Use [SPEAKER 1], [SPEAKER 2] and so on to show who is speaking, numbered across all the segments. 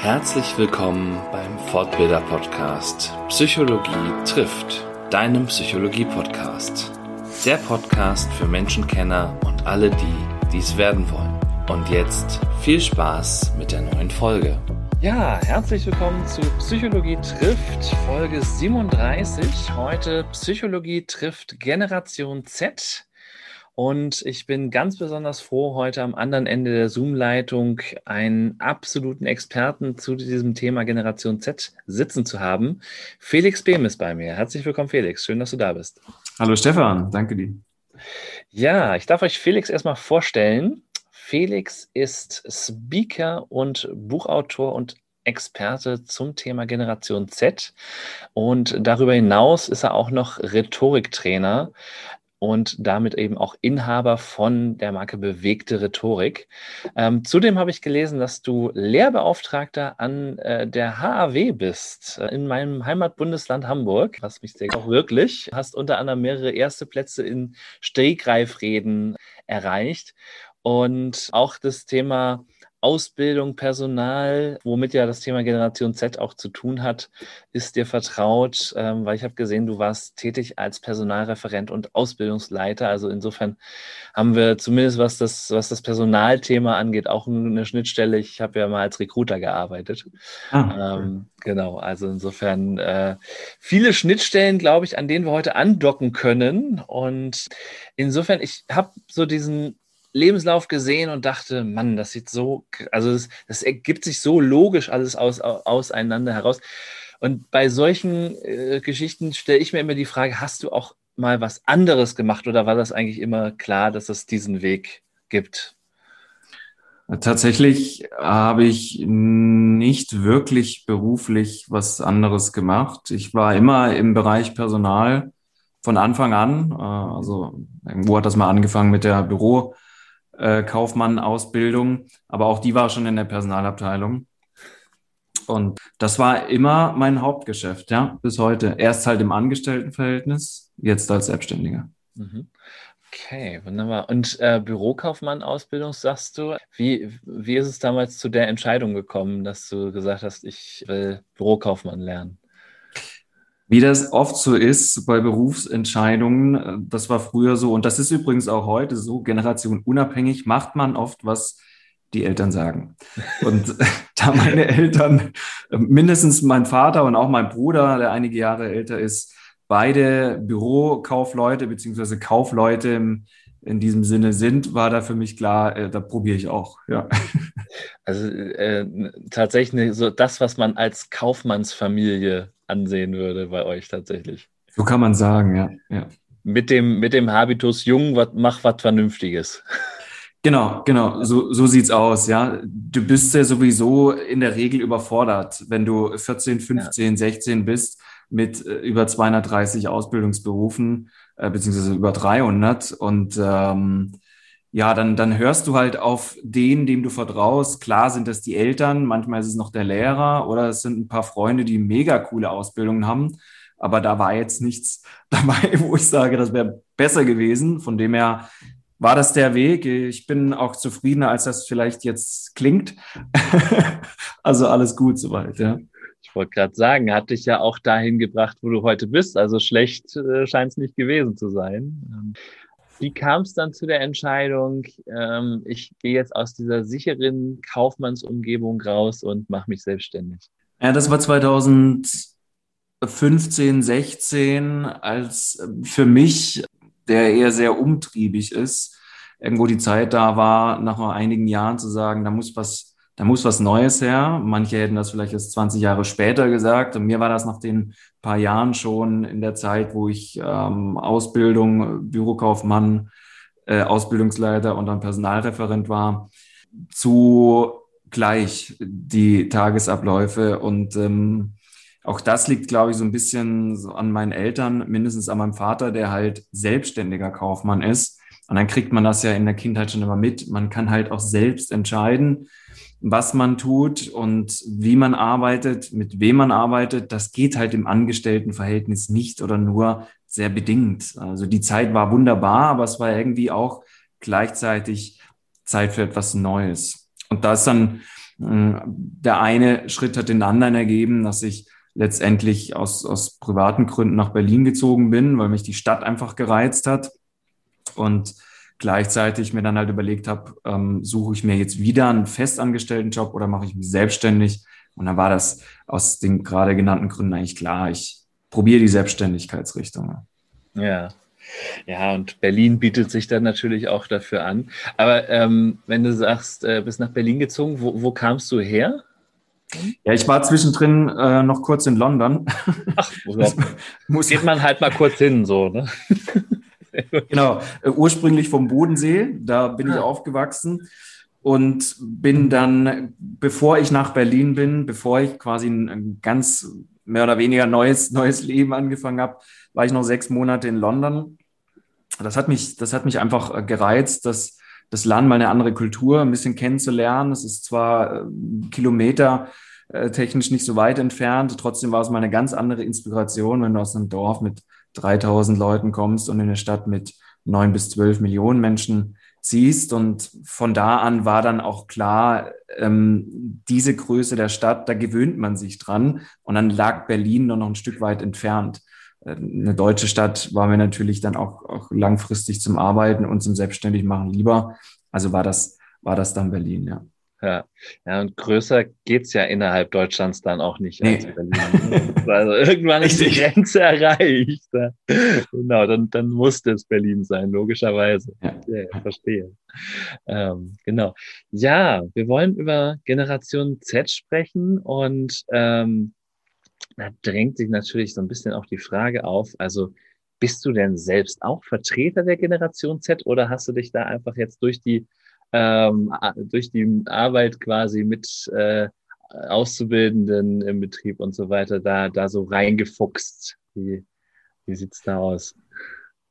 [SPEAKER 1] Herzlich willkommen beim Fortbilder Podcast Psychologie trifft, deinem Psychologie Podcast. Der Podcast für Menschenkenner und alle die, die es werden wollen. Und jetzt viel Spaß mit der neuen Folge. Ja, herzlich willkommen zu Psychologie trifft Folge 37. Heute Psychologie trifft Generation Z. Und ich bin ganz besonders froh, heute am anderen Ende der Zoom-Leitung einen absoluten Experten zu diesem Thema Generation Z sitzen zu haben. Felix Behm ist bei mir. Herzlich willkommen, Felix. Schön, dass du da bist.
[SPEAKER 2] Hallo Stefan, danke dir.
[SPEAKER 1] Ja, ich darf euch Felix erstmal vorstellen. Felix ist Speaker und Buchautor und Experte zum Thema Generation Z. Und darüber hinaus ist er auch noch Rhetoriktrainer und damit eben auch Inhaber von der Marke Bewegte Rhetorik. Ähm, zudem habe ich gelesen, dass du Lehrbeauftragter an äh, der HAW bist, äh, in meinem Heimatbundesland Hamburg, was mich sehr auch wirklich, hast unter anderem mehrere erste Plätze in Stegreifreden erreicht. Und auch das Thema Ausbildung, Personal, womit ja das Thema Generation Z auch zu tun hat, ist dir vertraut, ähm, weil ich habe gesehen, du warst tätig als Personalreferent und Ausbildungsleiter. Also insofern haben wir zumindest, was das, was das Personalthema angeht, auch eine Schnittstelle. Ich habe ja mal als Recruiter gearbeitet. Ah, ähm, genau, also insofern äh, viele Schnittstellen, glaube ich, an denen wir heute andocken können. Und insofern, ich habe so diesen Lebenslauf gesehen und dachte, Mann, das sieht so, also das, das ergibt sich so logisch alles aus, auseinander heraus. Und bei solchen äh, Geschichten stelle ich mir immer die Frage, hast du auch mal was anderes gemacht oder war das eigentlich immer klar, dass es diesen Weg gibt?
[SPEAKER 2] Tatsächlich habe ich nicht wirklich beruflich was anderes gemacht. Ich war immer im Bereich Personal von Anfang an. Äh, also irgendwo hat das mal angefangen mit der Büro äh, Kaufmann-Ausbildung, aber auch die war schon in der Personalabteilung. Und das war immer mein Hauptgeschäft, ja, bis heute. Erst halt im Angestelltenverhältnis, jetzt als Selbstständiger.
[SPEAKER 1] Mhm. Okay, wunderbar. Und äh, Bürokaufmann-Ausbildung, sagst du, wie, wie ist es damals zu der Entscheidung gekommen, dass du gesagt hast, ich will Bürokaufmann lernen?
[SPEAKER 2] Wie das oft so ist bei Berufsentscheidungen, äh, das war früher so und das ist übrigens auch heute so, Generation unabhängig, macht man oft, was die Eltern sagen. Und da meine Eltern, äh, mindestens mein Vater und auch mein Bruder, der einige Jahre älter ist, beide Bürokaufleute beziehungsweise Kaufleute im, in diesem Sinne sind, war da für mich klar, äh, da probiere ich auch. Ja.
[SPEAKER 1] Also äh, tatsächlich so das, was man als Kaufmannsfamilie ansehen würde bei euch tatsächlich.
[SPEAKER 2] So kann man sagen, ja. ja.
[SPEAKER 1] Mit, dem, mit dem Habitus Jung, wat, mach was Vernünftiges.
[SPEAKER 2] Genau, genau, so, so sieht's aus, ja. Du bist ja sowieso in der Regel überfordert, wenn du 14, 15, ja. 16 bist mit äh, über 230 Ausbildungsberufen, äh, beziehungsweise über 300 und ähm, ja, dann, dann hörst du halt auf den, dem du vertraust. Klar sind das die Eltern, manchmal ist es noch der Lehrer oder es sind ein paar Freunde, die mega coole Ausbildungen haben. Aber da war jetzt nichts dabei, wo ich sage, das wäre besser gewesen. Von dem her war das der Weg. Ich bin auch zufriedener, als das vielleicht jetzt klingt. also alles gut soweit, ja.
[SPEAKER 1] Ich wollte gerade sagen, hat dich ja auch dahin gebracht, wo du heute bist. Also schlecht äh, scheint es nicht gewesen zu sein. Ähm, wie kam es dann zu der Entscheidung, ähm, ich gehe jetzt aus dieser sicheren Kaufmannsumgebung raus und mache mich selbstständig?
[SPEAKER 2] Ja, das war 2015, 16, als äh, für mich, der eher sehr umtriebig ist, irgendwo die Zeit da war, nach einigen Jahren zu sagen, da muss was da muss was Neues her. Manche hätten das vielleicht erst 20 Jahre später gesagt. Und mir war das nach den paar Jahren schon in der Zeit, wo ich ähm, Ausbildung, Bürokaufmann, äh, Ausbildungsleiter und dann Personalreferent war, zu gleich die Tagesabläufe. Und ähm, auch das liegt, glaube ich, so ein bisschen so an meinen Eltern, mindestens an meinem Vater, der halt selbstständiger Kaufmann ist. Und dann kriegt man das ja in der Kindheit schon immer mit. Man kann halt auch selbst entscheiden, was man tut und wie man arbeitet, mit wem man arbeitet, das geht halt im Angestelltenverhältnis nicht oder nur sehr bedingt. Also die Zeit war wunderbar, aber es war irgendwie auch gleichzeitig Zeit für etwas Neues. Und da ist dann Der eine Schritt hat den anderen ergeben, dass ich letztendlich aus, aus privaten Gründen nach Berlin gezogen bin, weil mich die Stadt einfach gereizt hat. Und gleichzeitig mir dann halt überlegt habe, ähm, suche ich mir jetzt wieder einen festangestellten Job oder mache ich mich selbstständig? Und dann war das aus den gerade genannten Gründen eigentlich klar. Ich probiere die Selbstständigkeitsrichtung.
[SPEAKER 1] Ja. Ja, und Berlin bietet sich dann natürlich auch dafür an. Aber ähm, wenn du sagst, äh, bist nach Berlin gezogen, wo, wo kamst du her?
[SPEAKER 2] Ja, ich war zwischendrin äh, noch kurz in London. Ach,
[SPEAKER 1] muss geht man halt mal kurz hin, so, ne?
[SPEAKER 2] genau, äh, ursprünglich vom Bodensee, da bin ah. ich aufgewachsen und bin dann, bevor ich nach Berlin bin, bevor ich quasi ein, ein ganz mehr oder weniger neues, neues Leben angefangen habe, war ich noch sechs Monate in London. Das hat mich, das hat mich einfach äh, gereizt, das, das Land mal eine andere Kultur ein bisschen kennenzulernen. Es ist zwar äh, Kilometer äh, technisch nicht so weit entfernt, trotzdem war es mal eine ganz andere Inspiration, wenn du aus einem Dorf mit 3000 Leuten kommst und in eine Stadt mit neun bis zwölf Millionen Menschen ziehst. Und von da an war dann auch klar, ähm, diese Größe der Stadt, da gewöhnt man sich dran. Und dann lag Berlin nur noch ein Stück weit entfernt. Äh, eine deutsche Stadt war mir natürlich dann auch, auch langfristig zum Arbeiten und zum Selbstständigmachen lieber. Also war das, war das dann Berlin, ja.
[SPEAKER 1] Ja, ja und größer geht's ja innerhalb Deutschlands dann auch nicht nee. als Berlin. also irgendwann ist die Grenze erreicht. Genau, dann, dann musste es Berlin sein, logischerweise. Ja, ja verstehe. Ähm, genau. Ja, wir wollen über Generation Z sprechen und ähm, da drängt sich natürlich so ein bisschen auch die Frage auf, also bist du denn selbst auch Vertreter der Generation Z oder hast du dich da einfach jetzt durch die ähm, durch die Arbeit quasi mit äh, Auszubildenden im Betrieb und so weiter da, da so reingefuchst? Wie, wie sieht's da aus?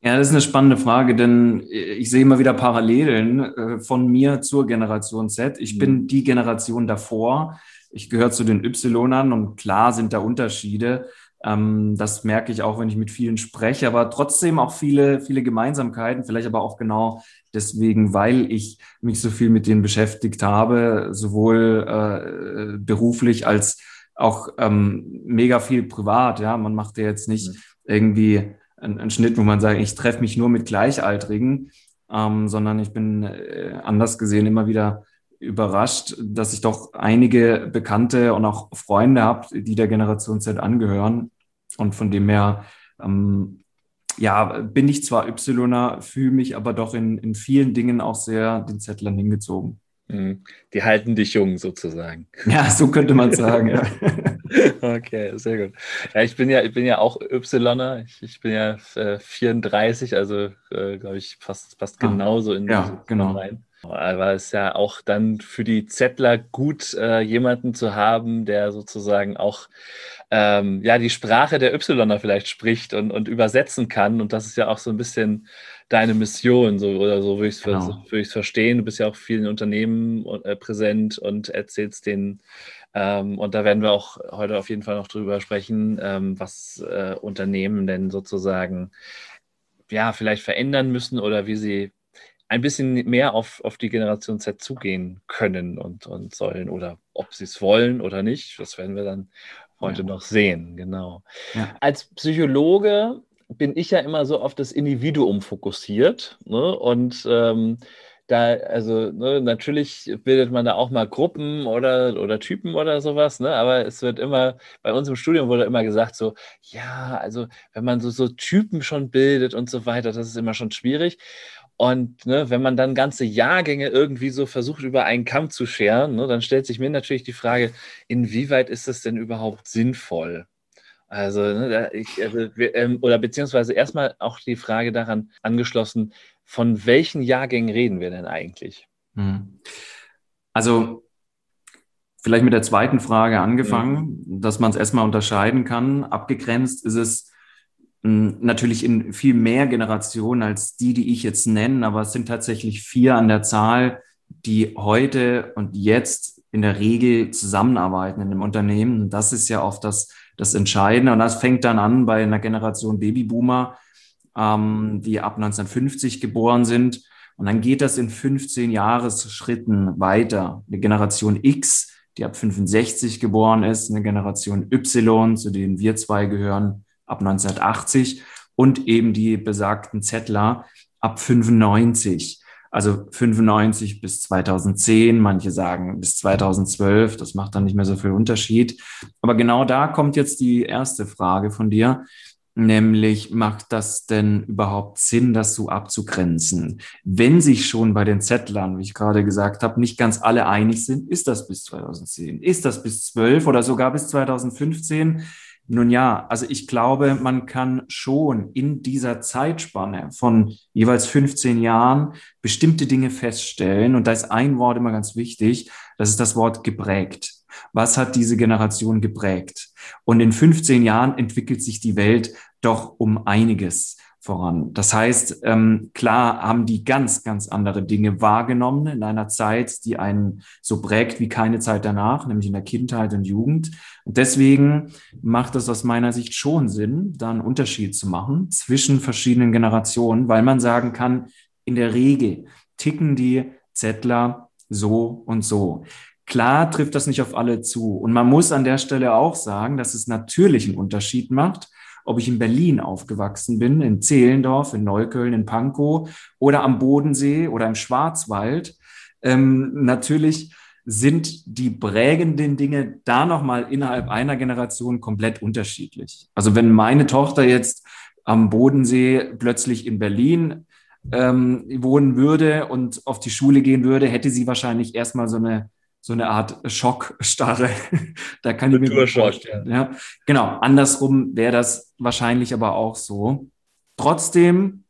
[SPEAKER 2] Ja, das ist eine spannende Frage, denn ich sehe immer wieder Parallelen äh, von mir zur Generation Z. Ich mhm. bin die Generation davor. Ich gehöre zu den Y und klar sind da Unterschiede. Ähm, das merke ich auch, wenn ich mit vielen spreche, aber trotzdem auch viele, viele Gemeinsamkeiten, vielleicht aber auch genau deswegen, weil ich mich so viel mit denen beschäftigt habe, sowohl äh, beruflich als auch ähm, mega viel privat. Ja, man macht ja jetzt nicht mhm. irgendwie einen, einen, Schnitt, wo man sagt, ich treffe mich nur mit Gleichaltrigen, ähm, sondern ich bin äh, anders gesehen immer wieder überrascht, dass ich doch einige Bekannte und auch Freunde habe, die der Generation Z angehören. Und von dem her, ähm, ja, bin ich zwar Ypsiloner, fühle mich aber doch in, in vielen Dingen auch sehr den Zettlern hingezogen.
[SPEAKER 1] Mhm. Die halten dich jung sozusagen.
[SPEAKER 2] Ja, so könnte man sagen, ja.
[SPEAKER 1] Okay, sehr gut. Ja, ich bin ja, ich bin ja auch Ypsiloner. Ich, ich bin ja äh, 34, also äh, glaube ich fast, fast ah, genauso in
[SPEAKER 2] ja, genau. rein.
[SPEAKER 1] Aber es ist ja auch dann für die Zettler gut, äh, jemanden zu haben, der sozusagen auch ähm, ja die Sprache der Ypsiloner vielleicht spricht und, und übersetzen kann. Und das ist ja auch so ein bisschen deine Mission, so oder so würde ich es genau. so verstehen. Du bist ja auch vielen Unternehmen äh, präsent und erzählst denen ähm, und da werden wir auch heute auf jeden Fall noch drüber sprechen, ähm, was äh, Unternehmen denn sozusagen ja vielleicht verändern müssen oder wie sie ein bisschen mehr auf, auf die Generation Z zugehen können und, und sollen oder ob sie es wollen oder nicht. Das werden wir dann heute ja. noch sehen, genau. Ja. Als Psychologe bin ich ja immer so auf das Individuum fokussiert ne? und ähm, da, also ne, natürlich bildet man da auch mal Gruppen oder, oder Typen oder sowas, ne? aber es wird immer, bei uns im Studium wurde immer gesagt, so, ja, also wenn man so, so Typen schon bildet und so weiter, das ist immer schon schwierig. Und ne, wenn man dann ganze Jahrgänge irgendwie so versucht, über einen Kamm zu scheren, ne, dann stellt sich mir natürlich die Frage, inwieweit ist das denn überhaupt sinnvoll? Also, ne, ich, also ähm, oder beziehungsweise erstmal auch die Frage daran angeschlossen, von welchen Jahrgängen reden wir denn eigentlich? Hm.
[SPEAKER 2] Also, vielleicht mit der zweiten Frage angefangen, ja. dass man es erstmal unterscheiden kann. Abgegrenzt ist es hm, natürlich in viel mehr Generationen als die, die ich jetzt nenne, aber es sind tatsächlich vier an der Zahl, die heute und jetzt in der Regel zusammenarbeiten in einem Unternehmen. Das ist ja oft das, das Entscheidende. Und das fängt dann an bei einer Generation Babyboomer, ähm, die ab 1950 geboren sind. Und dann geht das in 15 Jahresschritten weiter. Die Generation X die ab 65 geboren ist, eine Generation Y, zu denen wir zwei gehören, ab 1980 und eben die besagten Zettler ab 95. Also 95 bis 2010, manche sagen bis 2012, das macht dann nicht mehr so viel Unterschied. Aber genau da kommt jetzt die erste Frage von dir, nämlich macht das denn überhaupt Sinn, das so abzugrenzen? Wenn sich schon bei den Zettlern, wie ich gerade gesagt habe, nicht ganz alle einig sind, ist das bis 2010, ist das bis 12 oder sogar bis 2015? Nun ja, also ich glaube, man kann schon in dieser Zeitspanne von jeweils 15 Jahren bestimmte Dinge feststellen. Und da ist ein Wort immer ganz wichtig, das ist das Wort geprägt. Was hat diese Generation geprägt? Und in 15 Jahren entwickelt sich die Welt doch um einiges voran. Das heißt, ähm, klar haben die ganz, ganz andere Dinge wahrgenommen in einer Zeit, die einen so prägt wie keine Zeit danach, nämlich in der Kindheit und Jugend. Und deswegen macht es aus meiner Sicht schon Sinn, da einen Unterschied zu machen zwischen verschiedenen Generationen, weil man sagen kann, in der Regel ticken die Zettler so und so. Klar trifft das nicht auf alle zu. Und man muss an der Stelle auch sagen, dass es natürlich einen Unterschied macht, ob ich in Berlin aufgewachsen bin, in Zehlendorf, in Neukölln, in Pankow oder am Bodensee oder im Schwarzwald. Ähm, natürlich sind die prägenden Dinge da nochmal innerhalb einer Generation komplett unterschiedlich. Also wenn meine Tochter jetzt am Bodensee plötzlich in Berlin ähm, wohnen würde und auf die Schule gehen würde, hätte sie wahrscheinlich erstmal so eine so eine Art Schockstarre. da kann ich mir vorstellen. Ja, genau. Andersrum wäre das wahrscheinlich aber auch so. Trotzdem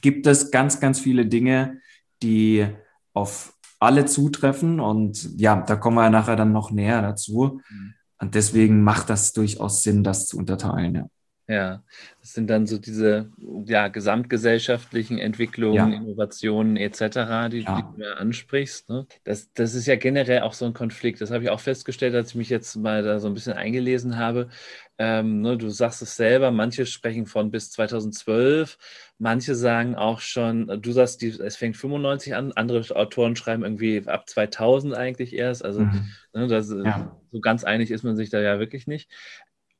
[SPEAKER 2] gibt es ganz, ganz viele Dinge, die auf alle zutreffen. Und ja, da kommen wir nachher dann noch näher dazu. Mhm. Und deswegen macht das durchaus Sinn, das zu unterteilen. Ja.
[SPEAKER 1] Ja, das sind dann so diese ja, gesamtgesellschaftlichen Entwicklungen, ja. Innovationen etc., die, ja. die, du ansprichst. Ne? Das, das ist ja generell auch so ein Konflikt. Das habe ich auch festgestellt, als ich mich jetzt mal da so ein bisschen eingelesen habe. Ähm, ne, du sagst es selber, manche sprechen von bis 2012, manche sagen auch schon, du sagst, die, es fängt 95 an, andere Autoren schreiben irgendwie ab 2000 eigentlich erst. Also mhm. ne, das, ja. so ganz einig ist man sich da ja wirklich nicht.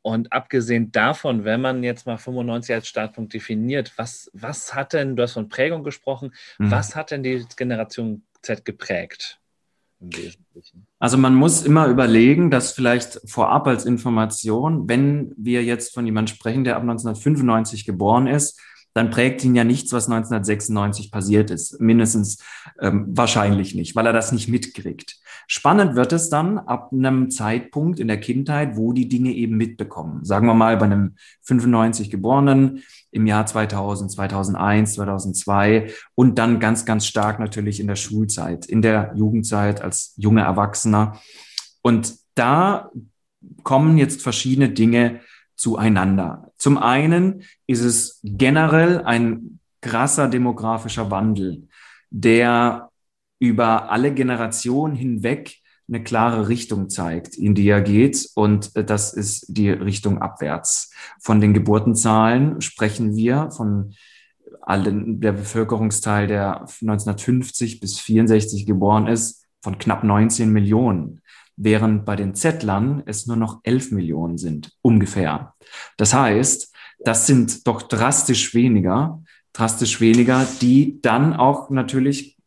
[SPEAKER 1] Und abgesehen davon, wenn man jetzt mal 95 als Startpunkt definiert, was, was hat denn, du hast von Prägung gesprochen, mhm. was hat denn die Generation Z geprägt? Im
[SPEAKER 2] Wesentlichen? Also man muss immer überlegen, dass vielleicht vorab als Information, wenn wir jetzt von jemandem sprechen, der ab 1995 geboren ist, dann prägt ihn ja nichts, was 1996 passiert ist. Mindestens ähm, wahrscheinlich nicht, weil er das nicht mitkriegt. Spannend wird es dann ab einem Zeitpunkt in der Kindheit, wo die Dinge eben mitbekommen. Sagen wir mal bei einem 95 Geborenen im Jahr 2000, 2001, 2002 und dann ganz, ganz stark natürlich in der Schulzeit, in der Jugendzeit als junger Erwachsener. Und da kommen jetzt verschiedene Dinge zueinander. Zum einen ist es generell ein krasser demografischer Wandel, der über alle Generationen hinweg eine klare Richtung zeigt, in die er geht. Und das ist die Richtung abwärts. Von den Geburtenzahlen sprechen wir von allen, der Bevölkerungsteil, der 1950 bis 64 geboren ist, von knapp 19 Millionen während bei den Zettlern es nur noch 11 Millionen sind, ungefähr. Das heißt, das sind doch drastisch weniger, drastisch weniger, die dann auch natürlich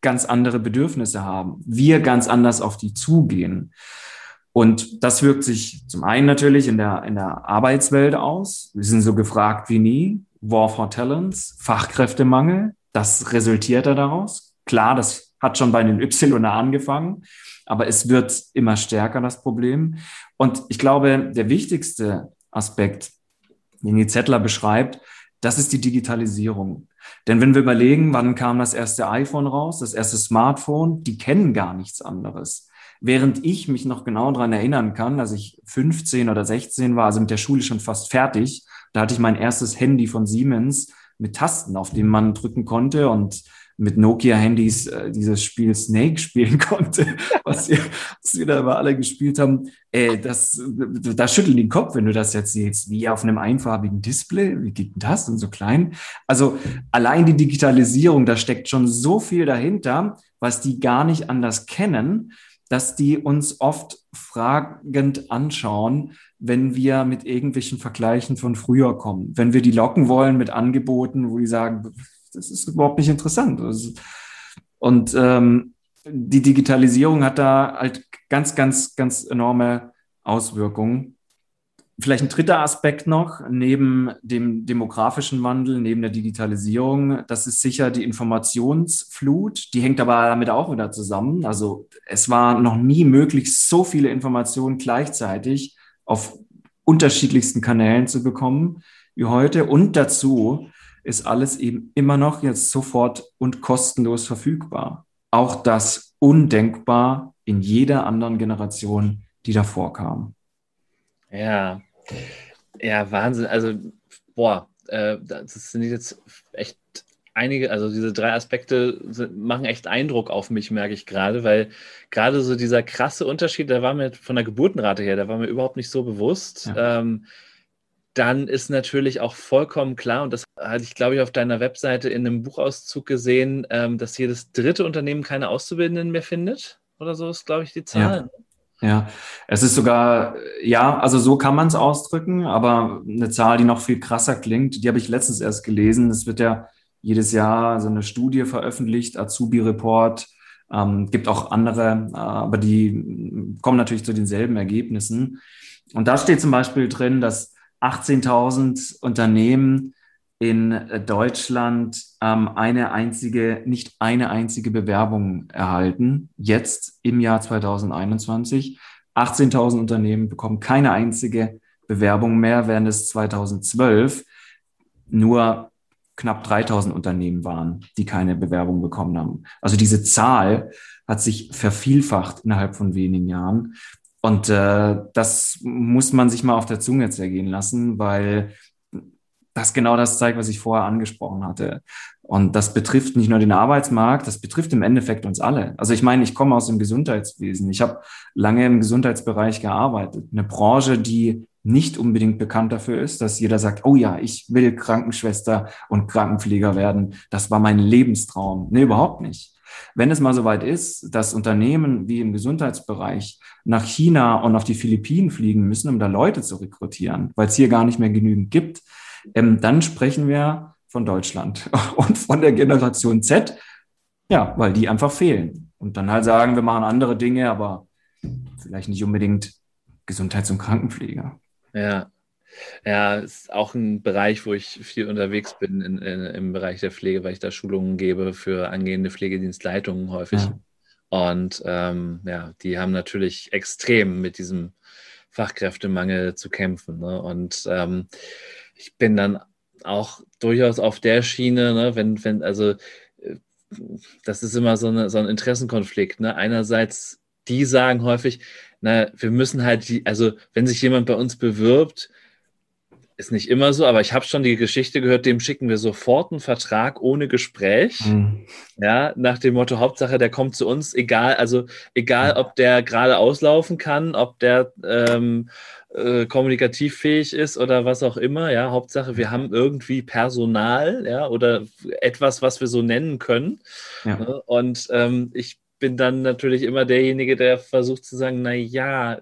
[SPEAKER 2] ganz andere Bedürfnisse haben. Wir ganz anders auf die zugehen. Und das wirkt sich zum einen natürlich in der, in der Arbeitswelt aus. Wir sind so gefragt wie nie. War for Talents, Fachkräftemangel. Das resultiert daraus. Klar, das hat schon bei den Y angefangen aber es wird immer stärker, das Problem. Und ich glaube, der wichtigste Aspekt, den die Zettler beschreibt, das ist die Digitalisierung. Denn wenn wir überlegen, wann kam das erste iPhone raus, das erste Smartphone, die kennen gar nichts anderes. Während ich mich noch genau daran erinnern kann, dass ich 15 oder 16 war, also mit der Schule schon fast fertig, da hatte ich mein erstes Handy von Siemens mit Tasten, auf dem man drücken konnte und mit Nokia-Handys äh, dieses Spiel Snake spielen konnte, was wir, was wir da immer alle gespielt haben. Äh, das, da schütteln den Kopf, wenn du das jetzt siehst, wie auf einem einfarbigen Display. Wie geht denn das? Und so klein. Also allein die Digitalisierung, da steckt schon so viel dahinter, was die gar nicht anders kennen. dass die uns oft fragend anschauen, wenn wir mit irgendwelchen Vergleichen von früher kommen. Wenn wir die locken wollen mit Angeboten, wo die sagen, das ist überhaupt nicht interessant. Und ähm, die Digitalisierung hat da halt ganz, ganz, ganz enorme Auswirkungen. Vielleicht ein dritter Aspekt noch, neben dem demografischen Wandel, neben der Digitalisierung, das ist sicher die Informationsflut. Die hängt aber damit auch wieder zusammen. Also es war noch nie möglich, so viele Informationen gleichzeitig auf unterschiedlichsten Kanälen zu bekommen wie heute. Und dazu ist alles eben immer noch jetzt sofort und kostenlos verfügbar. Auch das undenkbar in jeder anderen Generation, die davor kam.
[SPEAKER 1] Ja, ja, Wahnsinn. Also, boah, äh, das sind jetzt echt einige, also diese drei Aspekte sind, machen echt Eindruck auf mich, merke ich gerade, weil gerade so dieser krasse Unterschied, der war mir von der Geburtenrate her, der war mir überhaupt nicht so bewusst. Ja. Ähm, dann ist natürlich auch vollkommen klar, und das hatte ich, glaube ich, auf deiner Webseite in einem Buchauszug gesehen, ähm, dass jedes dritte Unternehmen keine Auszubildenden mehr findet. Oder so ist, glaube ich, die Zahl.
[SPEAKER 2] Ja. Ja, es ist sogar, ja, also so kann man es ausdrücken, aber eine Zahl, die noch viel krasser klingt, die habe ich letztens erst gelesen. Es wird ja jedes Jahr so eine Studie veröffentlicht, Azubi-Report, ähm, gibt auch andere, äh, aber die kommen natürlich zu denselben Ergebnissen. Und da steht zum Beispiel drin, dass 18.000 Unternehmen in Deutschland ähm, eine einzige, nicht eine einzige Bewerbung erhalten, jetzt im Jahr 2021. 18.000 Unternehmen bekommen keine einzige Bewerbung mehr, während es 2012 nur knapp 3000 Unternehmen waren, die keine Bewerbung bekommen haben. Also diese Zahl hat sich vervielfacht innerhalb von wenigen Jahren. Und äh, das muss man sich mal auf der Zunge zergehen lassen, weil das genau das zeigt, was ich vorher angesprochen hatte. Und das betrifft nicht nur den Arbeitsmarkt, das betrifft im Endeffekt uns alle. Also ich meine, ich komme aus dem Gesundheitswesen. Ich habe lange im Gesundheitsbereich gearbeitet. Eine Branche, die nicht unbedingt bekannt dafür ist, dass jeder sagt, oh ja, ich will Krankenschwester und Krankenpfleger werden. Das war mein Lebenstraum. Nee, überhaupt nicht. Wenn es mal soweit ist, dass Unternehmen wie im Gesundheitsbereich nach China und auf die Philippinen fliegen müssen, um da Leute zu rekrutieren, weil es hier gar nicht mehr genügend gibt, ähm, dann sprechen wir von Deutschland und von der Generation Z, ja, weil die einfach fehlen. Und dann halt sagen, wir machen andere Dinge, aber vielleicht nicht unbedingt Gesundheits- und Krankenpflege.
[SPEAKER 1] Ja, ja, ist auch ein Bereich, wo ich viel unterwegs bin in, in, im Bereich der Pflege, weil ich da Schulungen gebe für angehende Pflegedienstleitungen häufig. Ja. Und ähm, ja, die haben natürlich extrem mit diesem Fachkräftemangel zu kämpfen. Ne? Und ähm, ich bin dann auch durchaus auf der Schiene, ne? wenn, wenn, also äh, das ist immer so, eine, so ein Interessenkonflikt. Ne? Einerseits, die sagen häufig, na, wir müssen halt die, also wenn sich jemand bei uns bewirbt, ist nicht immer so, aber ich habe schon die Geschichte gehört, dem schicken wir sofort einen Vertrag ohne Gespräch. Mhm. Ja, nach dem Motto, Hauptsache, der kommt zu uns, egal, also egal, ob der gerade auslaufen kann, ob der ähm, äh, kommunikativ fähig ist oder was auch immer, ja, Hauptsache, wir haben irgendwie Personal, ja, oder etwas, was wir so nennen können. Ja. Und ähm, ich bin dann natürlich immer derjenige, der versucht zu sagen, na ja,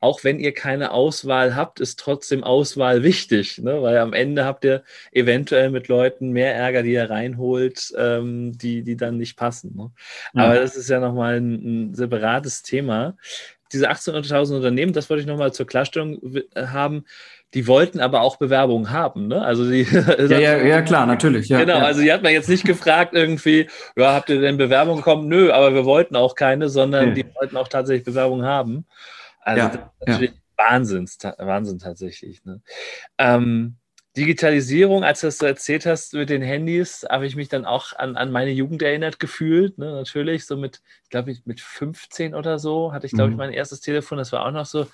[SPEAKER 1] auch wenn ihr keine Auswahl habt, ist trotzdem Auswahl wichtig, ne? weil am Ende habt ihr eventuell mit Leuten mehr Ärger, die ihr reinholt, ähm, die, die dann nicht passen. Ne? Ja. Aber das ist ja nochmal ein, ein separates Thema. Diese 1800.000 Unternehmen, das wollte ich nochmal zur Klarstellung haben, die wollten aber auch Bewerbungen haben, ne? Also die,
[SPEAKER 2] ja, ja, ja, klar, natürlich. Ja,
[SPEAKER 1] genau,
[SPEAKER 2] ja.
[SPEAKER 1] also die hat man jetzt nicht gefragt irgendwie, ja, habt ihr denn Bewerbungen bekommen? Nö, aber wir wollten auch keine, sondern nee. die wollten auch tatsächlich Bewerbungen haben. Also ja, natürlich ja. Wahnsinn, Wahnsinn tatsächlich. Ne? Ähm, Digitalisierung, als du das so erzählt hast mit den Handys, habe ich mich dann auch an, an meine Jugend erinnert gefühlt. Ne? Natürlich, so mit, ich glaube, mit 15 oder so hatte ich, glaube mhm. ich, mein erstes Telefon. Das war auch noch so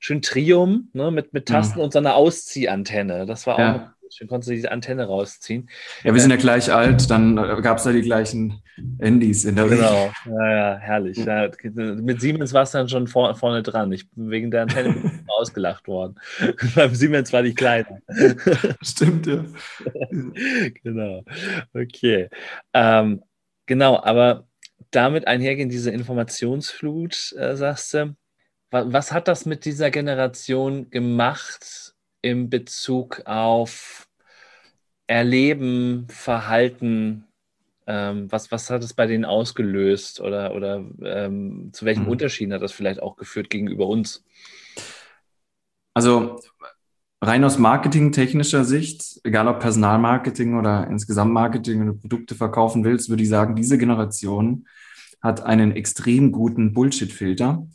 [SPEAKER 1] schön Trium ne? mit, mit Tasten mhm. und so einer Ausziehantenne. Das war auch ja. Dann konntest du diese Antenne rausziehen.
[SPEAKER 2] Ja, wir sind ja gleich alt, dann äh, gab es da die gleichen Handys in der
[SPEAKER 1] Genau, ja, ja, herrlich. Ja, mit Siemens war es dann schon vor, vorne dran. Ich bin wegen der Antenne ausgelacht worden. Beim Siemens war die kleine.
[SPEAKER 2] Stimmt, ja.
[SPEAKER 1] genau. Okay. Ähm, genau, aber damit einhergehen, diese Informationsflut, äh, sagst du. Was hat das mit dieser Generation gemacht in Bezug auf Erleben, Verhalten? Ähm, was, was hat es bei denen ausgelöst oder, oder ähm, zu welchen mhm. Unterschieden hat das vielleicht auch geführt gegenüber uns?
[SPEAKER 2] Also rein aus marketingtechnischer Sicht, egal ob Personalmarketing oder insgesamt Marketing, wenn du Produkte verkaufen willst, würde ich sagen, diese Generation hat einen extrem guten Bullshit-Filter,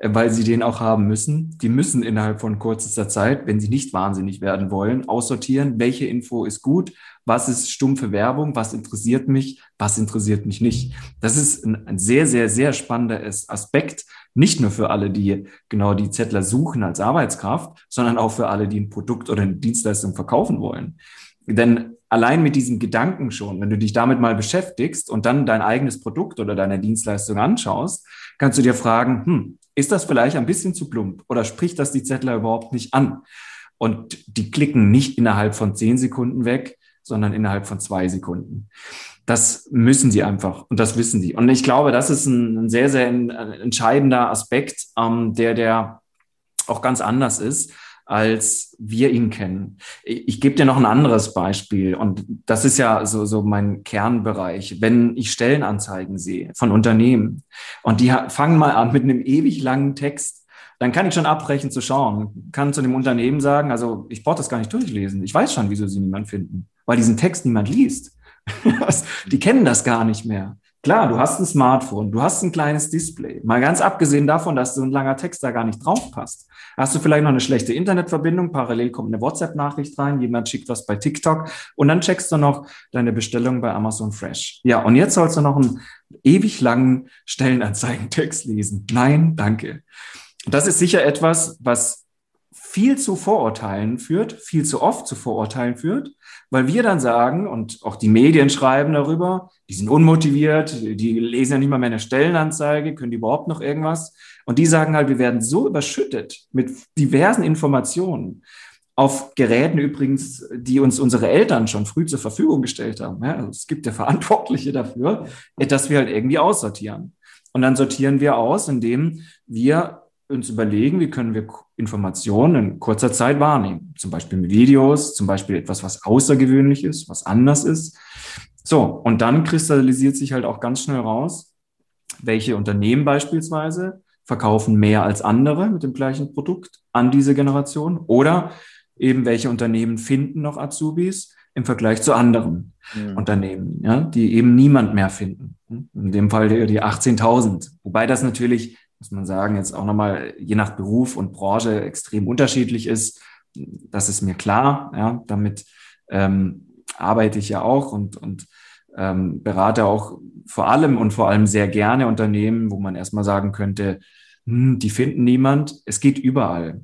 [SPEAKER 2] weil sie den auch haben müssen. Die müssen innerhalb von kürzester Zeit, wenn sie nicht wahnsinnig werden wollen, aussortieren, welche Info ist gut, was ist stumpfe Werbung, was interessiert mich, was interessiert mich nicht. Das ist ein, ein sehr, sehr, sehr spannender Aspekt, nicht nur für alle, die genau die Zettler suchen als Arbeitskraft, sondern auch für alle, die ein Produkt oder eine Dienstleistung verkaufen wollen. Denn allein mit diesem Gedanken schon, wenn du dich damit mal beschäftigst und dann dein eigenes Produkt oder deine Dienstleistung anschaust, kannst du dir fragen, hm, ist das vielleicht ein bisschen zu plump oder spricht das die Zettler überhaupt nicht an? Und die klicken nicht innerhalb von zehn Sekunden weg, sondern innerhalb von zwei Sekunden. Das müssen sie einfach und das wissen sie. Und ich glaube, das ist ein, ein sehr, sehr entscheidender Aspekt, ähm, der, der auch ganz anders ist als wir ihn kennen. Ich, ich gebe dir noch ein anderes Beispiel und das ist ja so, so mein Kernbereich. Wenn ich Stellenanzeigen sehe von Unternehmen und die fangen mal an mit einem ewig langen Text, dann kann ich schon abbrechen zu schauen. Kann zu dem Unternehmen sagen, also ich brauche das gar nicht durchlesen. Ich weiß schon, wieso sie niemand finden, weil diesen Text niemand liest. die kennen das gar nicht mehr. Klar, du hast ein Smartphone, du hast ein kleines Display. Mal ganz abgesehen davon, dass so ein langer Text da gar nicht drauf passt. Hast du vielleicht noch eine schlechte Internetverbindung, parallel kommt eine WhatsApp-Nachricht rein, jemand schickt was bei TikTok und dann checkst du noch deine Bestellung bei Amazon Fresh. Ja, und jetzt sollst du noch einen ewig langen Stellenanzeigentext lesen. Nein, danke. Das ist sicher etwas, was viel zu Vorurteilen führt, viel zu oft zu Vorurteilen führt, weil wir dann sagen, und auch die Medien schreiben darüber, die sind unmotiviert, die lesen ja nicht mal mehr eine Stellenanzeige, können die überhaupt noch irgendwas? Und die sagen halt, wir werden so überschüttet mit diversen Informationen, auf Geräten übrigens, die uns unsere Eltern schon früh zur Verfügung gestellt haben. Ja, also es gibt ja Verantwortliche dafür, dass wir halt irgendwie aussortieren. Und dann sortieren wir aus, indem wir uns überlegen, wie können wir Informationen in kurzer Zeit wahrnehmen. Zum Beispiel mit Videos, zum Beispiel etwas, was außergewöhnlich ist, was anders ist. So, und dann kristallisiert sich halt auch ganz schnell raus, welche Unternehmen beispielsweise verkaufen mehr als andere mit dem gleichen Produkt an diese Generation oder eben welche Unternehmen finden noch Azubis im Vergleich zu anderen mhm. Unternehmen, ja, die eben niemand mehr finden. In dem Fall die, die 18.000. Wobei das natürlich muss man sagen, jetzt auch nochmal je nach Beruf und Branche extrem unterschiedlich ist. Das ist mir klar. Ja, damit ähm, arbeite ich ja auch und, und ähm, berate auch vor allem und vor allem sehr gerne Unternehmen, wo man erstmal sagen könnte, hm, die finden niemand. Es geht überall.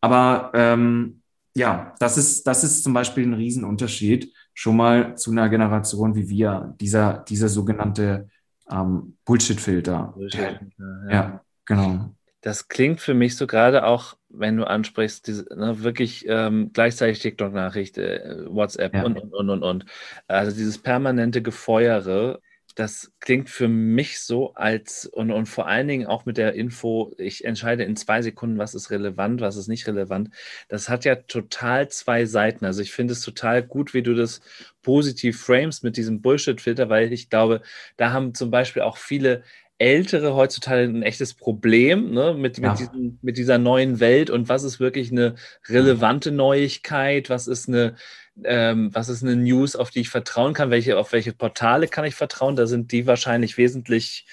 [SPEAKER 2] Aber ähm, ja, das ist, das ist zum Beispiel ein Riesenunterschied schon mal zu einer Generation wie wir, dieser, dieser sogenannte ähm, Bullshit-Filter. Bullshit ja. ja. Genau.
[SPEAKER 1] Das klingt für mich so gerade auch, wenn du ansprichst, diese, ne, wirklich ähm, gleichzeitig TikTok-Nachricht, äh, WhatsApp ja. und, und, und, und, und. Also dieses permanente Gefeuere, das klingt für mich so als, und, und vor allen Dingen auch mit der Info, ich entscheide in zwei Sekunden, was ist relevant, was ist nicht relevant. Das hat ja total zwei Seiten. Also ich finde es total gut, wie du das positiv frames mit diesem Bullshit-Filter, weil ich glaube, da haben zum Beispiel auch viele Ältere heutzutage ein echtes Problem ne, mit, ja. mit, diesen, mit, dieser neuen Welt und was ist wirklich eine relevante Neuigkeit, was ist eine, ähm, was ist eine News, auf die ich vertrauen kann, welche, auf welche Portale kann ich vertrauen, da sind die wahrscheinlich wesentlich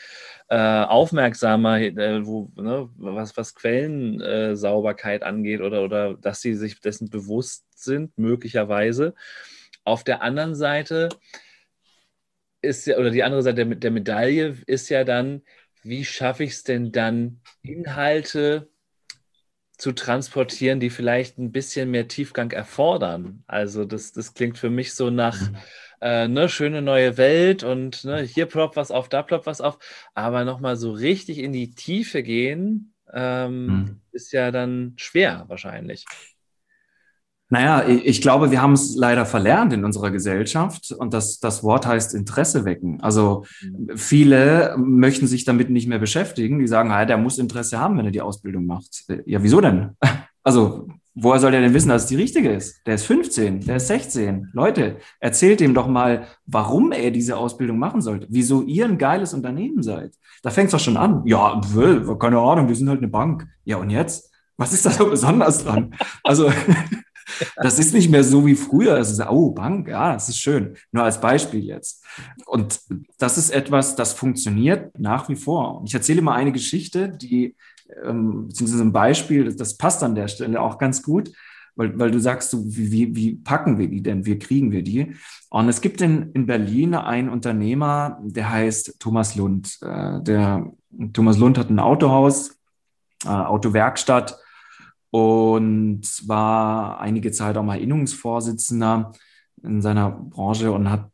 [SPEAKER 1] äh, aufmerksamer, äh, wo, ne, was, was Quellensauberkeit äh, angeht oder, oder dass sie sich dessen bewusst sind, möglicherweise. Auf der anderen Seite ist ja, oder die andere Seite der, der Medaille ist ja dann, wie schaffe ich es denn dann, Inhalte zu transportieren, die vielleicht ein bisschen mehr Tiefgang erfordern. Also das, das klingt für mich so nach mhm. äh, ne, schöne neue Welt und ne, hier ploppt was auf, da ploppt was auf, aber nochmal so richtig in die Tiefe gehen, ähm, mhm. ist ja dann schwer wahrscheinlich.
[SPEAKER 2] Naja, ich glaube, wir haben es leider verlernt in unserer Gesellschaft und das, das Wort heißt Interesse wecken. Also mhm. viele möchten sich damit nicht mehr beschäftigen. Die sagen, ah, der muss Interesse haben, wenn er die Ausbildung macht. Ja, wieso denn? Also woher soll der denn wissen, dass es die richtige ist? Der ist 15, der ist 16. Leute, erzählt ihm doch mal, warum er diese Ausbildung machen sollte, wieso ihr ein geiles Unternehmen seid. Da fängt es doch schon an. Ja, keine Ahnung, wir sind halt eine Bank. Ja, und jetzt? Was ist da so besonders dran? Also Das ist nicht mehr so wie früher. Es ist, oh, Bank, ja, das ist schön. Nur als Beispiel jetzt. Und das ist etwas, das funktioniert nach wie vor. Ich erzähle mal eine Geschichte, die, ähm, beziehungsweise ein Beispiel, das passt an der Stelle auch ganz gut, weil, weil du sagst, so, wie, wie, wie packen wir die denn? Wie kriegen wir die? Und es gibt in, in Berlin einen Unternehmer, der heißt Thomas Lund. Äh, der Thomas Lund hat ein Autohaus, äh, Autowerkstatt und war einige Zeit auch mal Innungsvorsitzender in seiner Branche und hat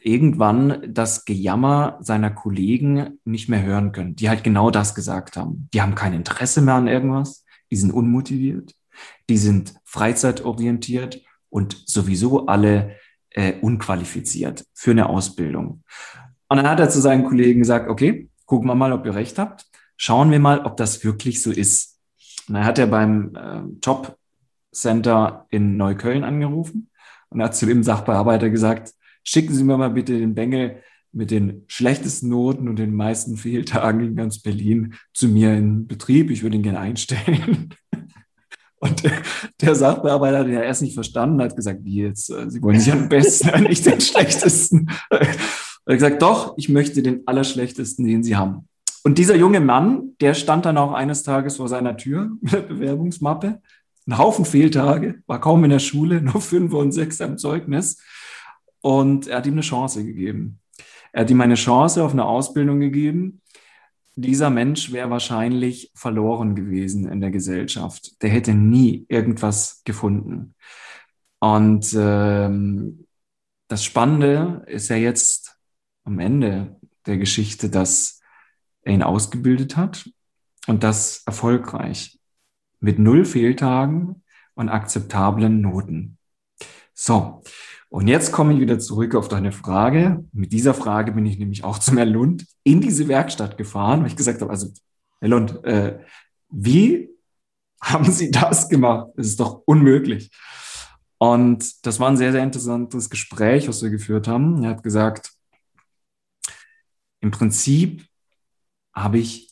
[SPEAKER 2] irgendwann das Gejammer seiner Kollegen nicht mehr hören können, die halt genau das gesagt haben. Die haben kein Interesse mehr an irgendwas, die sind unmotiviert, die sind freizeitorientiert und sowieso alle äh, unqualifiziert für eine Ausbildung. Und dann hat er zu seinen Kollegen gesagt, okay, gucken wir mal, ob ihr recht habt. Schauen wir mal, ob das wirklich so ist. Und dann hat er beim äh, Jobcenter in Neukölln angerufen und hat zu dem Sachbearbeiter gesagt, schicken Sie mir mal bitte den Bengel mit den schlechtesten Noten und den meisten Fehltagen in ganz Berlin zu mir in Betrieb. Ich würde ihn gerne einstellen. Und der, Sachbearbeiter hat ja erst nicht verstanden, hat gesagt, wie jetzt, äh, Sie wollen sich am besten, nicht den schlechtesten. Er hat gesagt, doch, ich möchte den allerschlechtesten, den Sie haben. Und dieser junge Mann, der stand dann auch eines Tages vor seiner Tür mit der Bewerbungsmappe. Ein Haufen Fehltage, war kaum in der Schule, nur fünf und sechs am Zeugnis. Und er hat ihm eine Chance gegeben. Er hat ihm eine Chance auf eine Ausbildung gegeben. Dieser Mensch wäre wahrscheinlich verloren gewesen in der Gesellschaft. Der hätte nie irgendwas gefunden. Und ähm, das Spannende ist ja jetzt am Ende der Geschichte, dass ihn ausgebildet hat und das erfolgreich mit null Fehltagen und akzeptablen Noten. So, und jetzt komme ich wieder zurück auf deine Frage. Mit dieser Frage bin ich nämlich auch zum Herrn Lund in diese Werkstatt gefahren, weil ich gesagt habe, also Herr Lund, äh, wie haben Sie das gemacht? Das ist doch unmöglich. Und das war ein sehr, sehr interessantes Gespräch, was wir geführt haben. Er hat gesagt, im Prinzip habe ich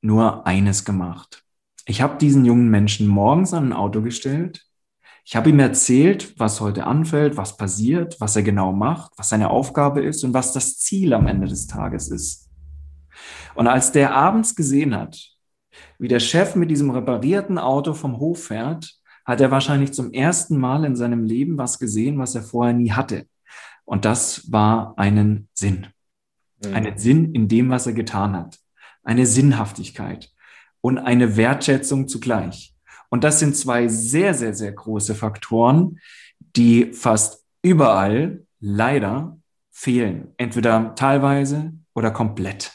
[SPEAKER 2] nur eines gemacht. Ich habe diesen jungen Menschen morgens an ein Auto gestellt. Ich habe ihm erzählt, was heute anfällt, was passiert, was er genau macht, was seine Aufgabe ist und was das Ziel am Ende des Tages ist. Und als der abends gesehen hat, wie der Chef mit diesem reparierten Auto vom Hof fährt, hat er wahrscheinlich zum ersten Mal in seinem Leben was gesehen, was er vorher nie hatte. Und das war einen Sinn. Mhm. Einen Sinn in dem, was er getan hat eine Sinnhaftigkeit und eine Wertschätzung zugleich. Und das sind zwei sehr, sehr, sehr große Faktoren, die fast überall leider fehlen. Entweder teilweise oder komplett.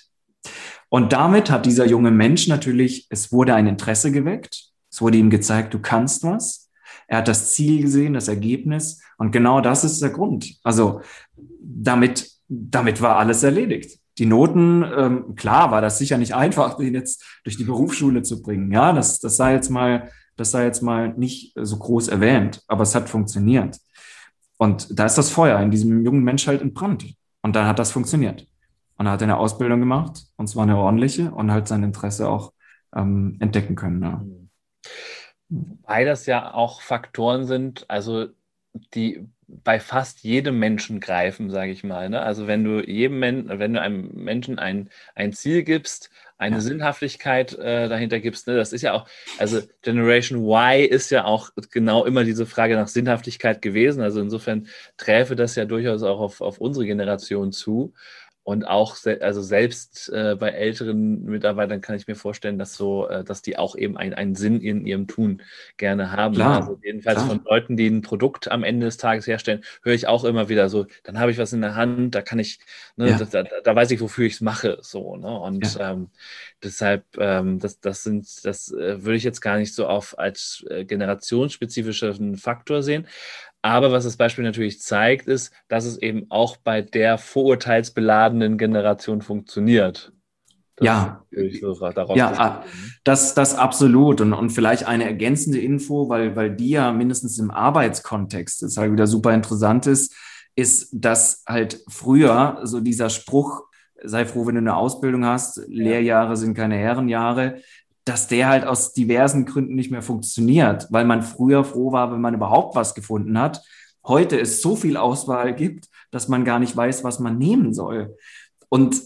[SPEAKER 2] Und damit hat dieser junge Mensch natürlich, es wurde ein Interesse geweckt. Es wurde ihm gezeigt, du kannst was. Er hat das Ziel gesehen, das Ergebnis. Und genau das ist der Grund. Also damit, damit war alles erledigt die Noten, ähm, klar war das sicher nicht einfach, den jetzt durch die Berufsschule zu bringen. Ja, das, das sei jetzt mal, das sei jetzt mal nicht so groß erwähnt, aber es hat funktioniert. Und da ist das Feuer in diesem jungen Mensch halt entbrannt. Und dann hat das funktioniert. Und er hat eine Ausbildung gemacht, und zwar eine ordentliche, und halt sein Interesse auch ähm, entdecken können. Ja.
[SPEAKER 1] Weil das ja auch Faktoren sind, also die bei fast jedem Menschen greifen, sage ich mal. Ne? Also wenn du jedem Men wenn du einem Menschen ein, ein Ziel gibst, eine ja. Sinnhaftigkeit äh, dahinter gibst, ne? das ist ja auch, also Generation Y ist ja auch genau immer diese Frage nach Sinnhaftigkeit gewesen. Also insofern träfe das ja durchaus auch auf, auf unsere Generation zu. Und auch, also selbst äh, bei älteren Mitarbeitern kann ich mir vorstellen, dass so, äh, dass die auch eben ein, einen Sinn in ihrem Tun gerne haben.
[SPEAKER 2] Klar,
[SPEAKER 1] also jedenfalls
[SPEAKER 2] klar.
[SPEAKER 1] von Leuten, die ein Produkt am Ende des Tages herstellen, höre ich auch immer wieder so, dann habe ich was in der Hand, da kann ich, ne,
[SPEAKER 2] Ja.
[SPEAKER 1] da, da, da weiß ich, wofür ich es mache. So, ne? Und ähm, deshalb, ähm, das, das sind, das äh, würde ich jetzt gar nicht so auf als äh, generationsspezifischen Faktor sehen. Aber was das Beispiel natürlich zeigt, ist, dass es eben auch bei der vorurteilsbeladenen Generation funktioniert. Das
[SPEAKER 2] Ja.
[SPEAKER 1] ist so
[SPEAKER 2] Ja, Das, das absolut. Und, und vielleicht eine ergänzende Info, weil, weil die ja mindestens im Arbeitskontext jetzt halt wieder super interessant ist, ist, dass halt früher so dieser Spruch, sei froh, wenn du eine Ausbildung hast, Lehrjahre sind keine Herrenjahre, dass der halt aus diversen Gründen nicht mehr funktioniert, weil man früher froh war, wenn man überhaupt was gefunden hat. Heute es so viel Auswahl gibt, dass man gar nicht weiß, was man nehmen soll. Und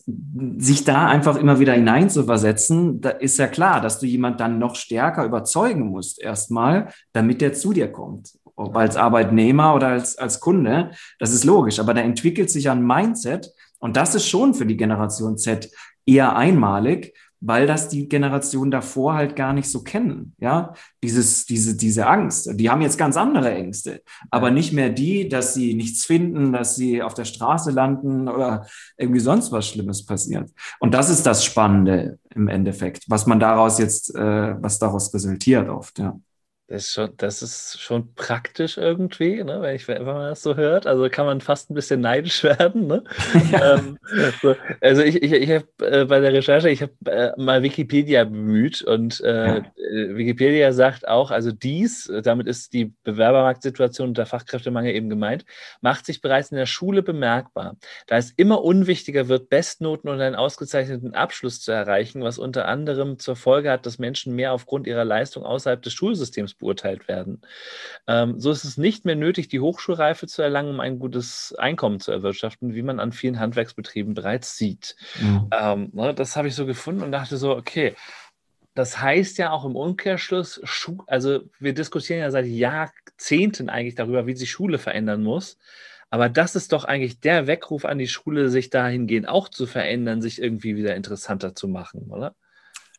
[SPEAKER 2] sich da einfach immer wieder hineinzuversetzen, da ist ja klar, dass du jemand dann noch stärker überzeugen musst, erstmal, damit der zu dir kommt. Ob als Arbeitnehmer oder als, als Kunde, das ist logisch. Aber da entwickelt sich ein Mindset und das ist schon für die Generation Z eher einmalig, weil das die Generation davor halt gar nicht so kennen. Ja, dieses, diese, diese Angst. Die haben jetzt ganz andere Ängste, aber nicht mehr die, dass sie nichts finden, dass sie auf der Straße landen oder irgendwie sonst was Schlimmes passiert. Und das ist das Spannende im Endeffekt, was man daraus jetzt, äh, was daraus resultiert oft, ja.
[SPEAKER 1] Das ist schon, das ist schon praktisch irgendwie, ne, wenn, ich, wenn man das so hört. Also kann man fast ein bisschen neidisch werden. Ne? ähm, so. Also ich, ich, ich habe äh, bei der Recherche, ich habe äh, mal Wikipedia bemüht und äh,
[SPEAKER 2] Ja.
[SPEAKER 1] äh, Wikipedia sagt auch, also dies, äh, damit ist die Bewerbermarktsituation und der Fachkräftemangel eben gemeint, macht sich bereits in der Schule bemerkbar, da es immer unwichtiger wird, Bestnoten und einen ausgezeichneten Abschluss zu erreichen, was unter anderem zur Folge hat, dass Menschen mehr aufgrund ihrer Leistung außerhalb des Schulsystems beurteilt werden. Ähm, so ist es nicht mehr nötig, die Hochschulreife zu erlangen, um ein gutes Einkommen zu erwirtschaften, wie man an vielen Handwerksbetrieben bereits sieht.
[SPEAKER 2] Mhm.
[SPEAKER 1] Ähm, ne, das habe ich so gefunden und dachte so, okay, das heißt ja auch im Umkehrschluss, also wir diskutieren ja seit Jahrzehnten eigentlich darüber, wie sich Schule verändern muss. Aber das ist doch eigentlich der Weckruf an die Schule, sich dahingehend auch zu verändern, sich irgendwie wieder interessanter zu machen, oder?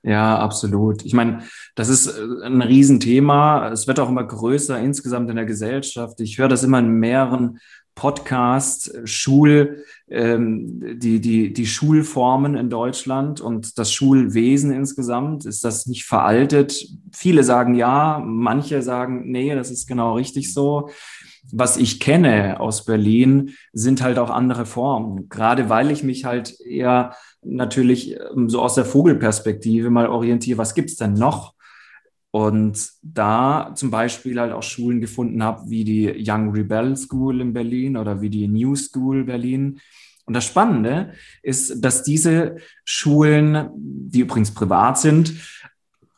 [SPEAKER 2] Ja, absolut. Ich meine, das ist äh, ein Riesenthema. Es wird auch immer größer insgesamt in der Gesellschaft. Ich höre das immer in mehreren Podcasts, äh, Schul, ähm, die, die, die Schulformen in Deutschland und das Schulwesen insgesamt. Ist das nicht veraltet? Viele sagen ja, manche sagen, nee, das ist genau richtig so. Was ich kenne aus Berlin, sind halt auch andere Formen. Gerade weil ich mich halt eher natürlich ähm, so aus der Vogelperspektive mal orientiere, was gibt's denn noch? Und da zum Beispiel halt auch Schulen gefunden habe, wie die Young Rebel School in Berlin oder wie die New School Berlin. Und das Spannende ist, dass diese Schulen, die übrigens privat sind,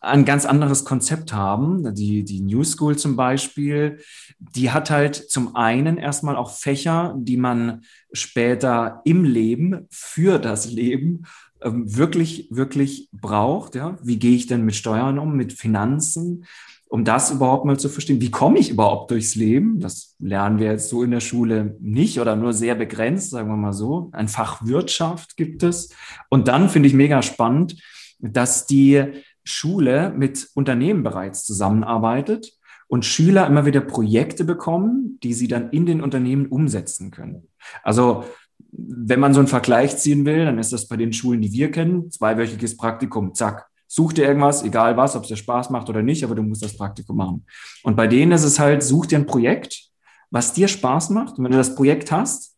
[SPEAKER 2] ein ganz anderes Konzept haben. Die, die New School zum Beispiel, die hat halt zum einen erstmal auch Fächer, die man später im Leben für das Leben ähm, wirklich, wirklich braucht. Ja? Wie gehe ich denn mit Steuern um, mit Finanzen? Um das überhaupt mal zu verstehen, wie komme ich überhaupt durchs Leben? Das lernen wir jetzt so in der Schule nicht oder nur sehr begrenzt, sagen wir mal so. Ein Fach Wirtschaft gibt es. Und dann finde ich mega spannend, dass die Schule mit Unternehmen bereits zusammenarbeitet und Schüler immer wieder Projekte bekommen, die sie dann in den Unternehmen umsetzen können. Also wenn man so einen Vergleich ziehen will, dann ist das bei den Schulen, die wir kennen, zweiwöchiges Praktikum, zack. Such dir irgendwas, egal was, ob es dir Spaß macht oder nicht, aber du musst das Praktikum machen. Und bei denen ist es halt, such dir ein Projekt, was dir Spaß macht. Und wenn du das Projekt hast,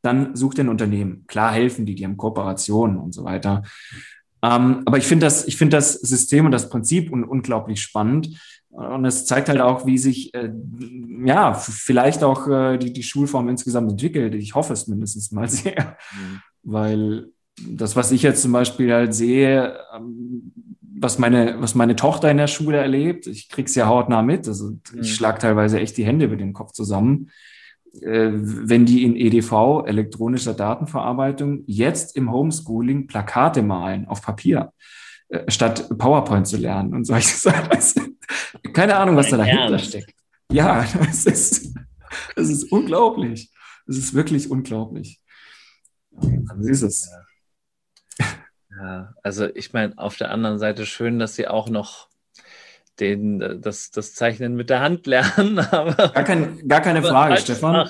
[SPEAKER 2] dann such dir ein Unternehmen. Klar helfen die, die haben Kooperationen und so weiter. Ähm, aber ich finde das, ich finde das System und das Prinzip un unglaublich spannend. Und es zeigt halt auch, wie sich, äh, ja, vielleicht auch äh, die, die Schulform insgesamt entwickelt. Ich hoffe es mindestens mal sehr, mhm. weil das, was ich jetzt zum Beispiel halt sehe, ähm, was meine, was meine Tochter in der Schule erlebt, ich krieg's ja hautnah mit. Also mhm. ich schlag teilweise echt die Hände über den Kopf zusammen. Äh, wenn die in EDV, elektronischer Datenverarbeitung, jetzt im Homeschooling Plakate malen auf Papier, äh, statt PowerPoint zu lernen und solche Sachen. Keine Ahnung, was da dahinter steckt. Ja, das ist, das ist unglaublich. Das ist wirklich unglaublich. Das ist es.
[SPEAKER 1] Ja also ich meine, auf der anderen Seite schön, dass Sie auch noch den, das, das Zeichnen mit der Hand lernen.
[SPEAKER 2] Aber, gar, kein, gar keine Frage, Stefan.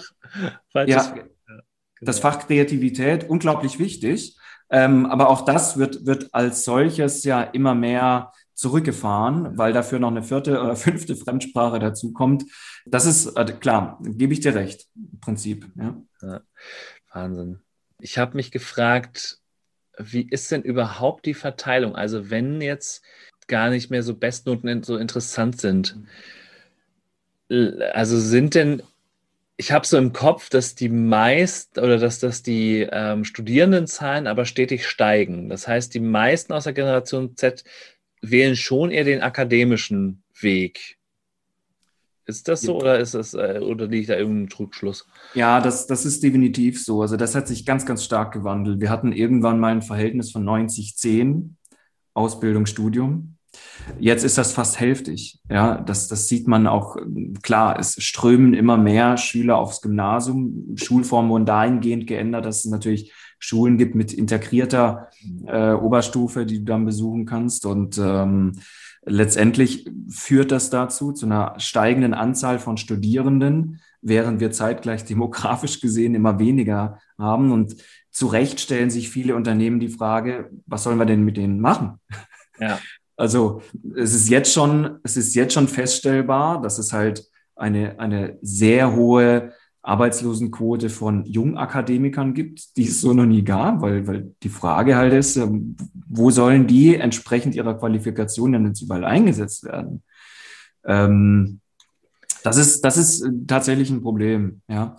[SPEAKER 2] Fach, ja, das genau. Fach Kreativität, unglaublich wichtig. Ähm, aber auch das wird, wird als solches ja immer mehr zurückgefahren, weil dafür noch eine vierte oder fünfte Fremdsprache dazu kommt. Das ist äh, klar, gebe ich dir recht, im Prinzip. Ja. ja
[SPEAKER 1] Wahnsinn. Ich habe mich gefragt, wie ist denn überhaupt die Verteilung? Also wenn jetzt gar nicht mehr so Bestnoten so interessant sind, also sind denn ich habe so im Kopf, dass die meist oder dass, dass die ähm, Studierendenzahlen aber stetig steigen. Das heißt, die meisten aus der Generation Z wählen schon eher den akademischen Weg. Ist das so oder ist das äh, oder liegt da irgendein Trugschluss?
[SPEAKER 2] Ja, das, das ist definitiv so. Also das hat sich ganz, ganz stark gewandelt. Wir hatten irgendwann mal ein Verhältnis von 90-10 Ausbildung, Studium. Jetzt ist das fast hälftig. Ja, das, das sieht man auch klar. Es strömen immer mehr Schüler aufs Gymnasium. Schulformen wurden dahingehend geändert, dass es natürlich Schulen gibt mit integrierter äh, Oberstufe, die du dann besuchen kannst. Und ähm, letztendlich führt das dazu, zu einer steigenden Anzahl von Studierenden, während wir zeitgleich demografisch gesehen immer weniger haben. Und zu Recht stellen sich viele Unternehmen die Frage, was sollen wir denn mit denen machen? Ja. Also es ist jetzt schon, es ist jetzt schon feststellbar, dass es halt eine, eine sehr hohe Arbeitslosenquote von Jungakademikern gibt, die es so noch nie gab, weil, weil die Frage halt ist, ähm, wo sollen die entsprechend ihrer Qualifikation denn jetzt überall eingesetzt werden? Ähm, das ist, das ist tatsächlich ein Problem, ja.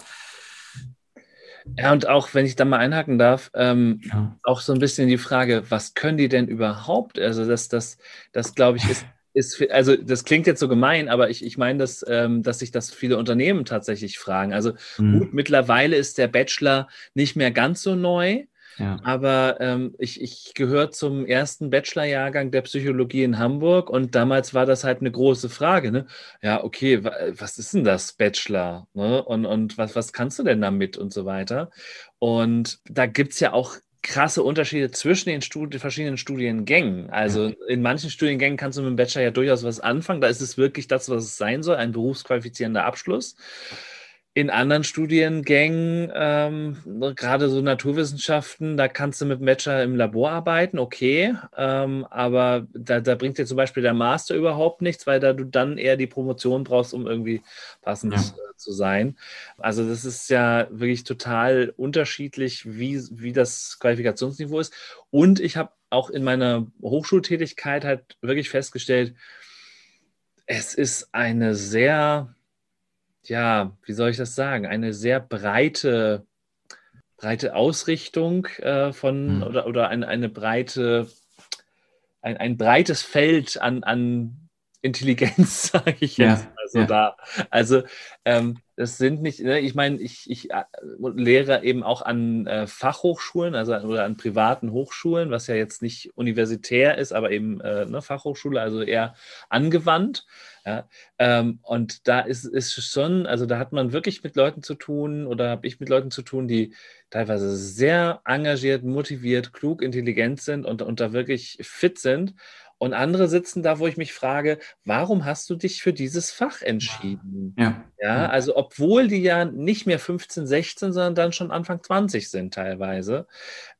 [SPEAKER 1] Ja, und auch, wenn ich da mal einhaken darf, ähm, ja. auch so ein bisschen die Frage, was können die denn überhaupt? Also, das, das, das glaube ich, ist, ist, also das klingt jetzt so gemein, aber ich, ich meine, dass, ähm, dass sich das viele Unternehmen tatsächlich fragen. Also mhm. gut, mittlerweile ist der Bachelor nicht mehr ganz so neu. Ja. Aber ähm, ich, ich gehöre zum ersten Bachelorjahrgang der Psychologie in Hamburg und damals war das halt eine große Frage. Ne? Ja, okay, was ist denn das Bachelor? Ne? Und, und was, was kannst du denn damit und so weiter? Und da gibt es ja auch krasse Unterschiede zwischen den Studi verschiedenen Studiengängen. Also in manchen Studiengängen kannst du mit dem Bachelor ja durchaus was anfangen. Da ist es wirklich das, was es sein soll, ein berufsqualifizierender Abschluss in anderen Studiengängen, ähm, gerade so Naturwissenschaften, da kannst du mit Matcher im Labor arbeiten, okay, ähm, aber da, da, bringt dir zum Beispiel der Master überhaupt nichts, weil da du dann eher die Promotion brauchst, um irgendwie passend ja. äh, zu sein. Also das ist ja wirklich total unterschiedlich, wie, wie das Qualifikationsniveau ist. Und ich habe auch in meiner Hochschultätigkeit halt wirklich festgestellt, es ist eine sehr ja, wie soll ich das sagen, eine sehr breite, breite Ausrichtung äh, von mhm. oder, oder eine, eine breite, ein, ein breites Feld an, an Intelligenz, sage ich jetzt. ja, mal so ja. da. Also ähm, das sind nicht, ne, ich meine, ich, ich äh, lehre eben auch an äh, Fachhochschulen, also oder an privaten Hochschulen, was ja jetzt nicht universitär ist, aber eben äh, ne, Fachhochschule, also eher angewandt. Ja, ähm, und da ist es schon, also da hat man wirklich mit Leuten zu tun oder habe ich mit Leuten zu tun, die teilweise sehr engagiert, motiviert, klug, intelligent sind und, und da wirklich fit sind. Und andere sitzen da, wo ich mich frage, warum hast du dich für dieses Fach entschieden? Ja. ja. also obwohl die ja nicht mehr 15, 16, sondern dann schon Anfang 20 sind teilweise.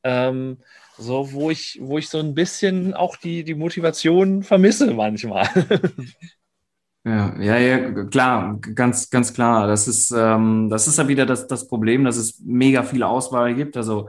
[SPEAKER 1] Ähm, so, wo ich, wo ich so ein bisschen auch die, die Motivation vermisse manchmal.
[SPEAKER 2] Ja, ja, ja, klar, ganz, ganz klar. Das ist, ähm, das ist ja wieder das, das Problem, dass es mega viel Auswahl gibt. Also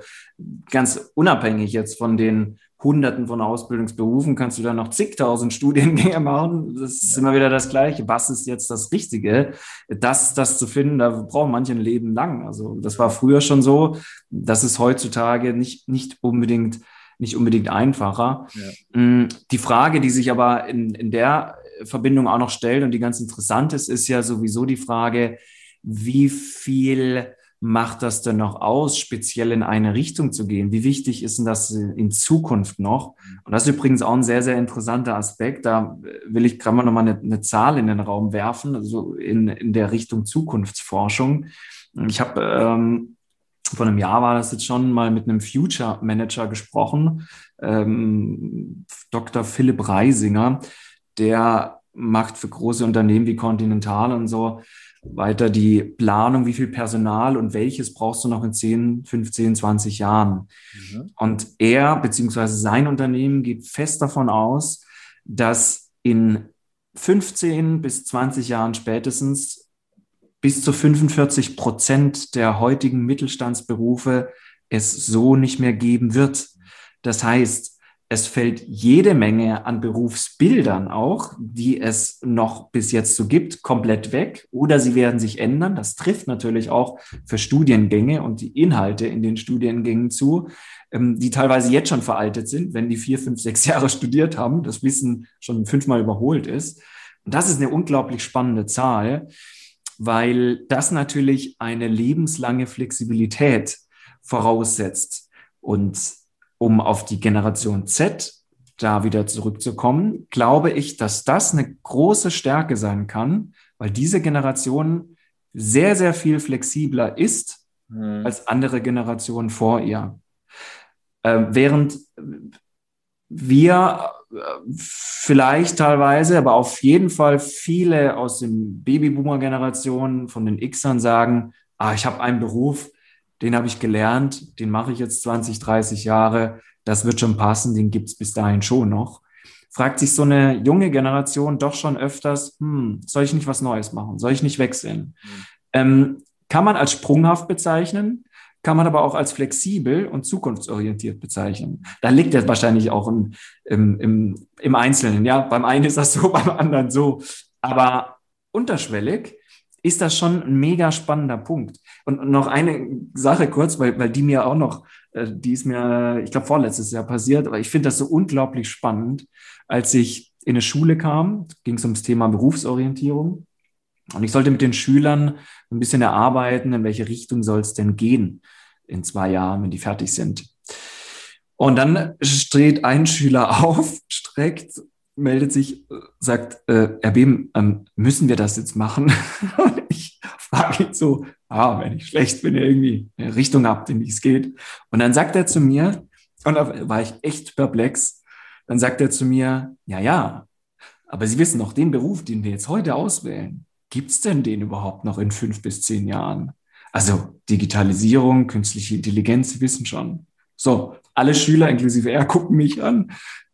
[SPEAKER 2] ganz unabhängig jetzt von den Hunderten von Ausbildungsberufen kannst du dann noch zigtausend Studiengänge machen. Das ist ja. immer wieder das Gleiche. Was ist jetzt das Richtige? Das, das zu finden, da braucht manche ein Leben lang. Also das war früher schon so. Das ist heutzutage nicht, nicht unbedingt nicht unbedingt einfacher. Ja. Mm, die Frage, die sich aber in, in der Verbindung auch noch stellt und die ganz interessant ist, ist ja sowieso die Frage, wie viel macht das denn noch aus, speziell in eine Richtung zu gehen? Wie wichtig ist denn das in Zukunft noch? Und das ist übrigens auch ein sehr, sehr interessanter Aspekt. Da will ich gerade mal nochmal eine, eine Zahl in den Raum werfen, also in, in der Richtung Zukunftsforschung. Ich habe ähm, vor einem Jahr war das jetzt schon mal mit einem Future Manager gesprochen, ähm, Dr. Philipp Reisinger, der macht für große Unternehmen wie Continental und so weiter die Planung, wie viel Personal und welches brauchst du noch in 10, 15, 20 Jahren. Mhm. Und er beziehungsweise sein Unternehmen geht fest davon aus, dass in 15 bis 20 Jahren spätestens bis zu 45 Prozent der heutigen Mittelstandsberufe es so nicht mehr geben wird. Das heißt, es fällt jede Menge an Berufsbildern auch, die es noch bis jetzt so gibt, komplett weg oder sie werden sich ändern. Das trifft natürlich auch für Studiengänge und die Inhalte in den Studiengängen zu, ähm, die teilweise jetzt schon veraltet sind, wenn die vier, fünf, sechs Jahre studiert haben, das Wissen schon fünfmal überholt ist. Und das ist eine unglaublich spannende Zahl, weil das natürlich eine lebenslange Flexibilität voraussetzt. Und um auf die Generation Z da wieder zurückzukommen, glaube ich, dass das eine große Stärke sein kann, weil diese Generation sehr, sehr viel flexibler ist mhm. als andere Generationen vor ihr. Äh, während wir äh, vielleicht teilweise, aber auf jeden Fall viele aus den Babyboomer-Generationen von den Xern sagen, ah, ich habe einen Beruf, den habe ich gelernt, den mache ich jetzt 20, 30 Jahre, das wird schon passen, den gibt es bis dahin schon noch. Fragt sich so eine junge Generation doch schon öfters, hm, soll ich nicht was Neues machen? Soll ich nicht wechseln? Mhm. Ähm, kann man als sprunghaft bezeichnen, kann man aber auch als flexibel und zukunftsorientiert bezeichnen. Da liegt er wahrscheinlich auch im, im, im, im Einzelnen. Ja, beim einen ist das so, beim anderen so. Aber unterschwellig ist das schon ein mega spannender Punkt. Und noch eine Sache kurz, weil, weil die mir auch noch, äh, die ist mir, ich glaube, vorletztes Jahr passiert, aber ich finde das so unglaublich spannend. Als ich in eine Schule kam, ging es ums Thema Berufsorientierung. Und ich sollte mit den Schülern ein bisschen erarbeiten, in welche Richtung soll es denn gehen in zwei Jahren, wenn die fertig sind. Und dann steht ein Schüler auf, streckt meldet sich, sagt, äh, Behm, ähm, müssen wir das jetzt machen? Und ich frage ihn so, ah, wenn ich schlecht bin, irgendwie eine Richtung habt, in die es geht. Und dann sagt er zu mir, und da war ich echt perplex, dann sagt er zu mir, ja, ja, aber Sie wissen noch, den Beruf, den wir jetzt heute auswählen, gibt's denn den überhaupt noch in fünf bis zehn Jahren? Also Digitalisierung, künstliche Intelligenz, Sie wissen schon. So, alle Schüler, inklusive er, gucken mich an.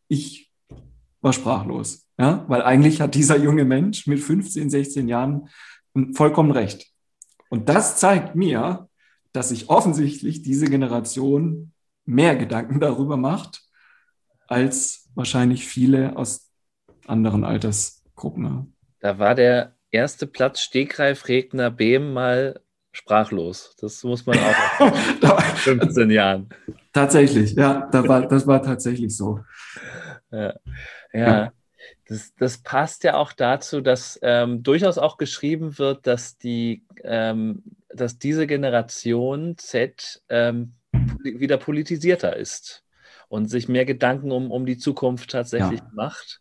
[SPEAKER 2] Ich war sprachlos. Ja, weil eigentlich hat dieser junge Mensch mit 15, 16 Jahren vollkommen recht. Und das zeigt mir, dass sich offensichtlich diese Generation mehr Gedanken darüber macht, als wahrscheinlich viele aus anderen Altersgruppen.
[SPEAKER 1] Da war der erste Platz Stegreif Regner Behm mal sprachlos. Das muss man auch nach 15 Jahren.
[SPEAKER 2] Tatsächlich, ja, da war, das war tatsächlich so.
[SPEAKER 1] Ja. Ja, das, das passt ja auch dazu, dass ähm, durchaus auch geschrieben wird, dass die, ähm, dass diese Generation Z ähm, wieder politisierter ist und sich mehr Gedanken um, um die Zukunft tatsächlich ja. macht,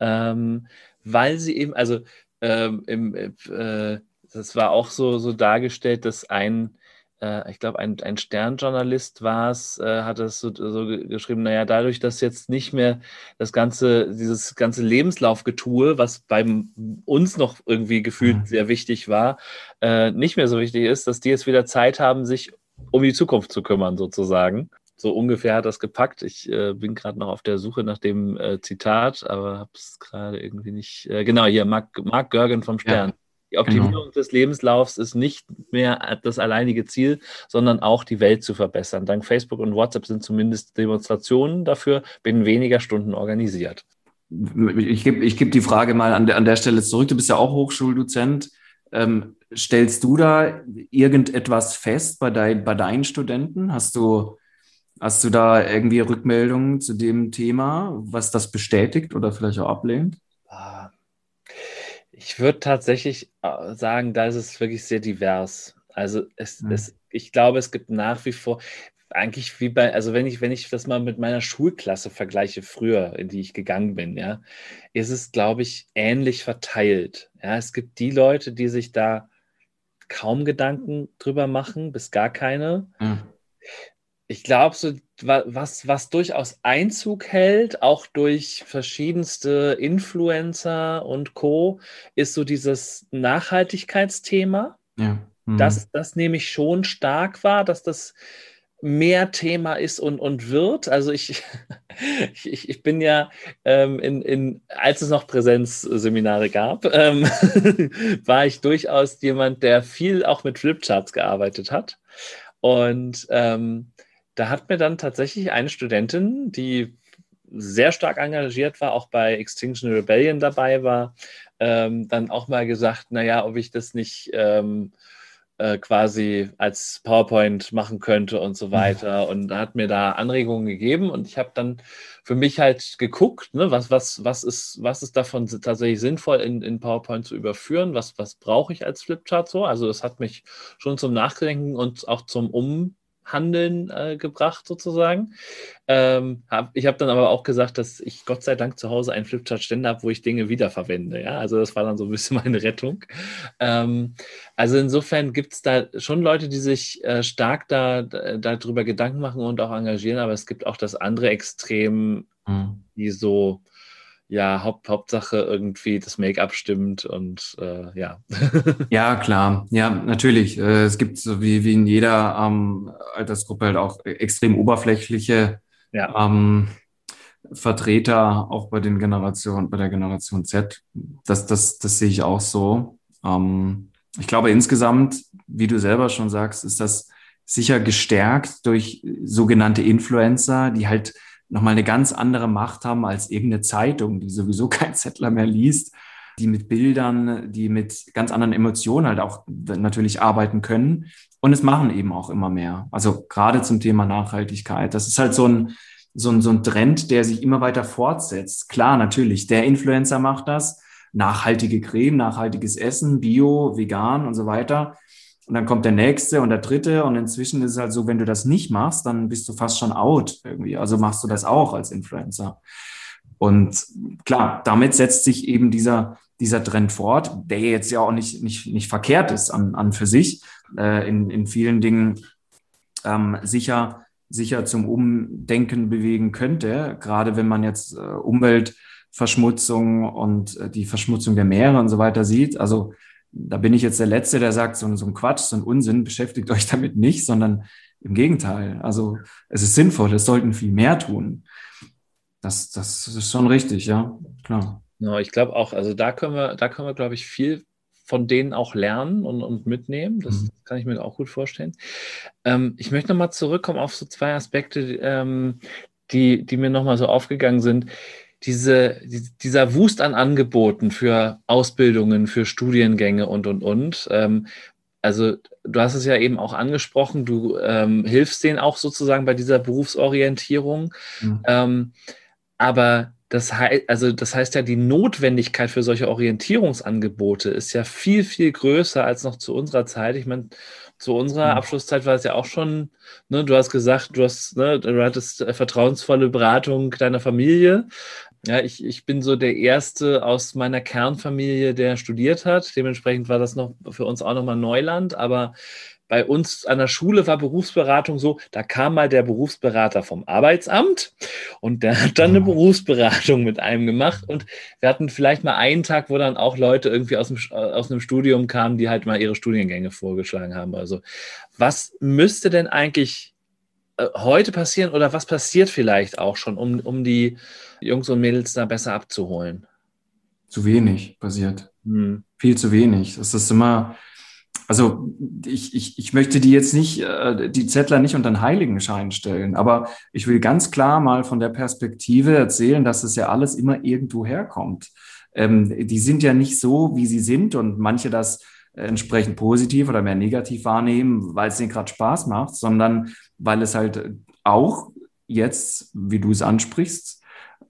[SPEAKER 1] ähm, weil sie eben, also ähm, im, äh, das war auch so, so dargestellt, dass ein äh, ich glaube, ein, ein Sternjournalist war es, äh, hat es so, so, geschrieben, naja, dadurch, dass jetzt nicht mehr das ganze, dieses ganze Lebenslaufgetue, was bei uns noch irgendwie gefühlt mhm. sehr wichtig war, äh, nicht mehr so wichtig ist, dass die jetzt wieder Zeit haben, sich um die Zukunft zu kümmern, sozusagen. So ungefähr hat das gepackt. Ich äh, bin gerade noch auf der Suche nach dem äh, Zitat, aber habe es gerade irgendwie nicht. Äh, genau, hier, Mark, Mark Görgen vom Stern. Ja. Die Optimierung genau. des Lebenslaufs ist nicht mehr das alleinige Ziel, sondern auch die Welt zu verbessern. Dank Facebook und WhatsApp sind zumindest Demonstrationen dafür binnen weniger Stunden organisiert.
[SPEAKER 2] Ich gebe ich geb die Frage mal an der, an der Stelle zurück. Du bist ja auch Hochschuldozent. Ähm, stellst du da irgendetwas fest bei, dein, bei deinen Studenten? Hast du, hast du da irgendwie Rückmeldungen zu dem Thema, was das bestätigt oder vielleicht auch ablehnt? Ah,
[SPEAKER 1] ich würde tatsächlich äh, sagen, da ist es wirklich sehr divers. Also es, mhm. es, ich glaube, es gibt nach wie vor, eigentlich wie bei, also wenn ich, wenn ich das mal mit meiner Schulklasse vergleiche, früher, in die ich gegangen bin, ja, ist es, glaube ich, ähnlich verteilt. Ja, es gibt die Leute, die sich da kaum Gedanken drüber machen, bis gar keine. Ja. Ich glaube, so, was, was durchaus Einzug hält, auch durch verschiedenste Influencer und Co., ist so dieses Nachhaltigkeitsthema. Ja. Mhm. Das, das nehme ich schon stark wahr, dass das mehr Thema ist und, und wird. Also ich, ich, ich bin ja ähm, in, in, als es noch Präsenzseminare gab, ähm, war ich durchaus jemand, der viel auch mit Flipcharts gearbeitet hat. Und ähm, da hat mir dann tatsächlich eine Studentin, die sehr stark engagiert war, auch bei Extinction Rebellion dabei war, ähm, dann auch mal gesagt, naja, ob ich das nicht ähm, äh, quasi als PowerPoint machen könnte und so weiter. Und hat mir da Anregungen gegeben und ich habe dann für mich halt geguckt, ne, was, was, was, ist, was ist davon tatsächlich sinnvoll in, in PowerPoint zu überführen, was, was brauche ich als Flipchart so. Also das hat mich schon zum Nachdenken und auch zum Um Handeln äh, gebracht, sozusagen. Ähm, hab, ich habe dann aber auch gesagt, dass ich Gott sei Dank zu Hause einen Flipchart-Ständer habe, wo ich Dinge wiederverwende. Ja? Also das war dann so ein bisschen meine Rettung. Ähm, also insofern gibt es da schon Leute, die sich äh, stark da, darüber Gedanken machen und auch engagieren, aber es gibt auch das andere Extrem, mhm. die so ja, Haupt, Hauptsache irgendwie das Make-up stimmt und äh, ja.
[SPEAKER 2] ja, klar. Ja, natürlich. Äh, es gibt so wie, wie in jeder ähm, Altersgruppe halt auch extrem oberflächliche ja. ähm, Vertreter, auch bei den Generationen, bei der Generation Z. Das, das, das sehe ich auch so. Ähm, ich glaube insgesamt, wie du selber schon sagst, ist das sicher gestärkt durch sogenannte Influencer, die halt nochmal eine ganz andere Macht haben als irgendeine Zeitung, die sowieso kein Zettler mehr liest, die mit Bildern, die mit ganz anderen Emotionen halt auch natürlich arbeiten können. Und es machen eben auch immer mehr. Also gerade zum Thema Nachhaltigkeit. Das ist halt so ein, so ein, so ein Trend, der sich immer weiter fortsetzt. Klar, natürlich, der Influencer macht das. Nachhaltige Creme, nachhaltiges Essen, Bio, vegan und so weiter. Und dann kommt der nächste und der dritte. Und inzwischen ist es halt so, wenn du das nicht machst, dann bist du fast schon out irgendwie. Also machst du das auch als Influencer. Und klar, damit setzt sich eben dieser, dieser Trend fort, der jetzt ja auch nicht, nicht, nicht verkehrt ist an, an für sich, äh, in, in vielen Dingen ähm, sicher, sicher zum Umdenken bewegen könnte, gerade wenn man jetzt äh, Umweltverschmutzung und äh, die Verschmutzung der Meere und so weiter sieht. Also da bin ich jetzt der Letzte, der sagt, so, so ein Quatsch, so ein Unsinn, beschäftigt euch damit nicht, sondern im Gegenteil. Also es ist sinnvoll, es sollten viel mehr tun. Das, das ist schon richtig, ja, klar.
[SPEAKER 1] Ja, ich glaube auch, also da können wir, da können wir, glaube ich, viel von denen auch lernen und, und mitnehmen. Das mhm. kann ich mir auch gut vorstellen. Ähm, ich möchte nochmal zurückkommen auf so zwei Aspekte, ähm, die, die mir nochmal so aufgegangen sind diese, dieser Wust an Angeboten für Ausbildungen, für Studiengänge und, und, und. Ähm, also du hast es ja eben auch angesprochen, du ähm, hilfst denen auch sozusagen bei dieser Berufsorientierung. Mhm. Ähm, aber das, hei also das heißt ja, die Notwendigkeit für solche Orientierungsangebote ist ja viel, viel größer als noch zu unserer Zeit. Ich meine, zu unserer mhm. Abschlusszeit war es ja auch schon, ne, du hast gesagt, du hast, ne, du hattest vertrauensvolle Beratung deiner Familie. Ja, ich, ich bin so der Erste aus meiner Kernfamilie, der studiert hat. Dementsprechend war das noch für uns auch nochmal Neuland. Aber bei uns an der Schule war Berufsberatung so, da kam mal der Berufsberater vom Arbeitsamt und der hat dann eine ah. Berufsberatung mit einem gemacht. Und wir hatten vielleicht mal einen Tag, wo dann auch Leute irgendwie aus, dem, aus einem Studium kamen, die halt mal ihre Studiengänge vorgeschlagen haben. Also, was müsste denn eigentlich äh, heute passieren oder was passiert vielleicht auch schon, um, um die Jungs und Mädels da besser abzuholen?
[SPEAKER 2] Zu wenig passiert. Hm. Viel zu wenig. Das ist immer, also ich, ich, ich möchte die jetzt nicht, äh, die Zettler nicht unter den Heiligenschein stellen, aber ich will ganz klar mal von der Perspektive erzählen, dass es ja alles immer irgendwo herkommt. Ähm, die sind ja nicht so, wie sie sind und manche das entsprechend positiv oder mehr negativ wahrnehmen, weil es ihnen gerade Spaß macht, sondern weil es halt auch jetzt, wie du es ansprichst,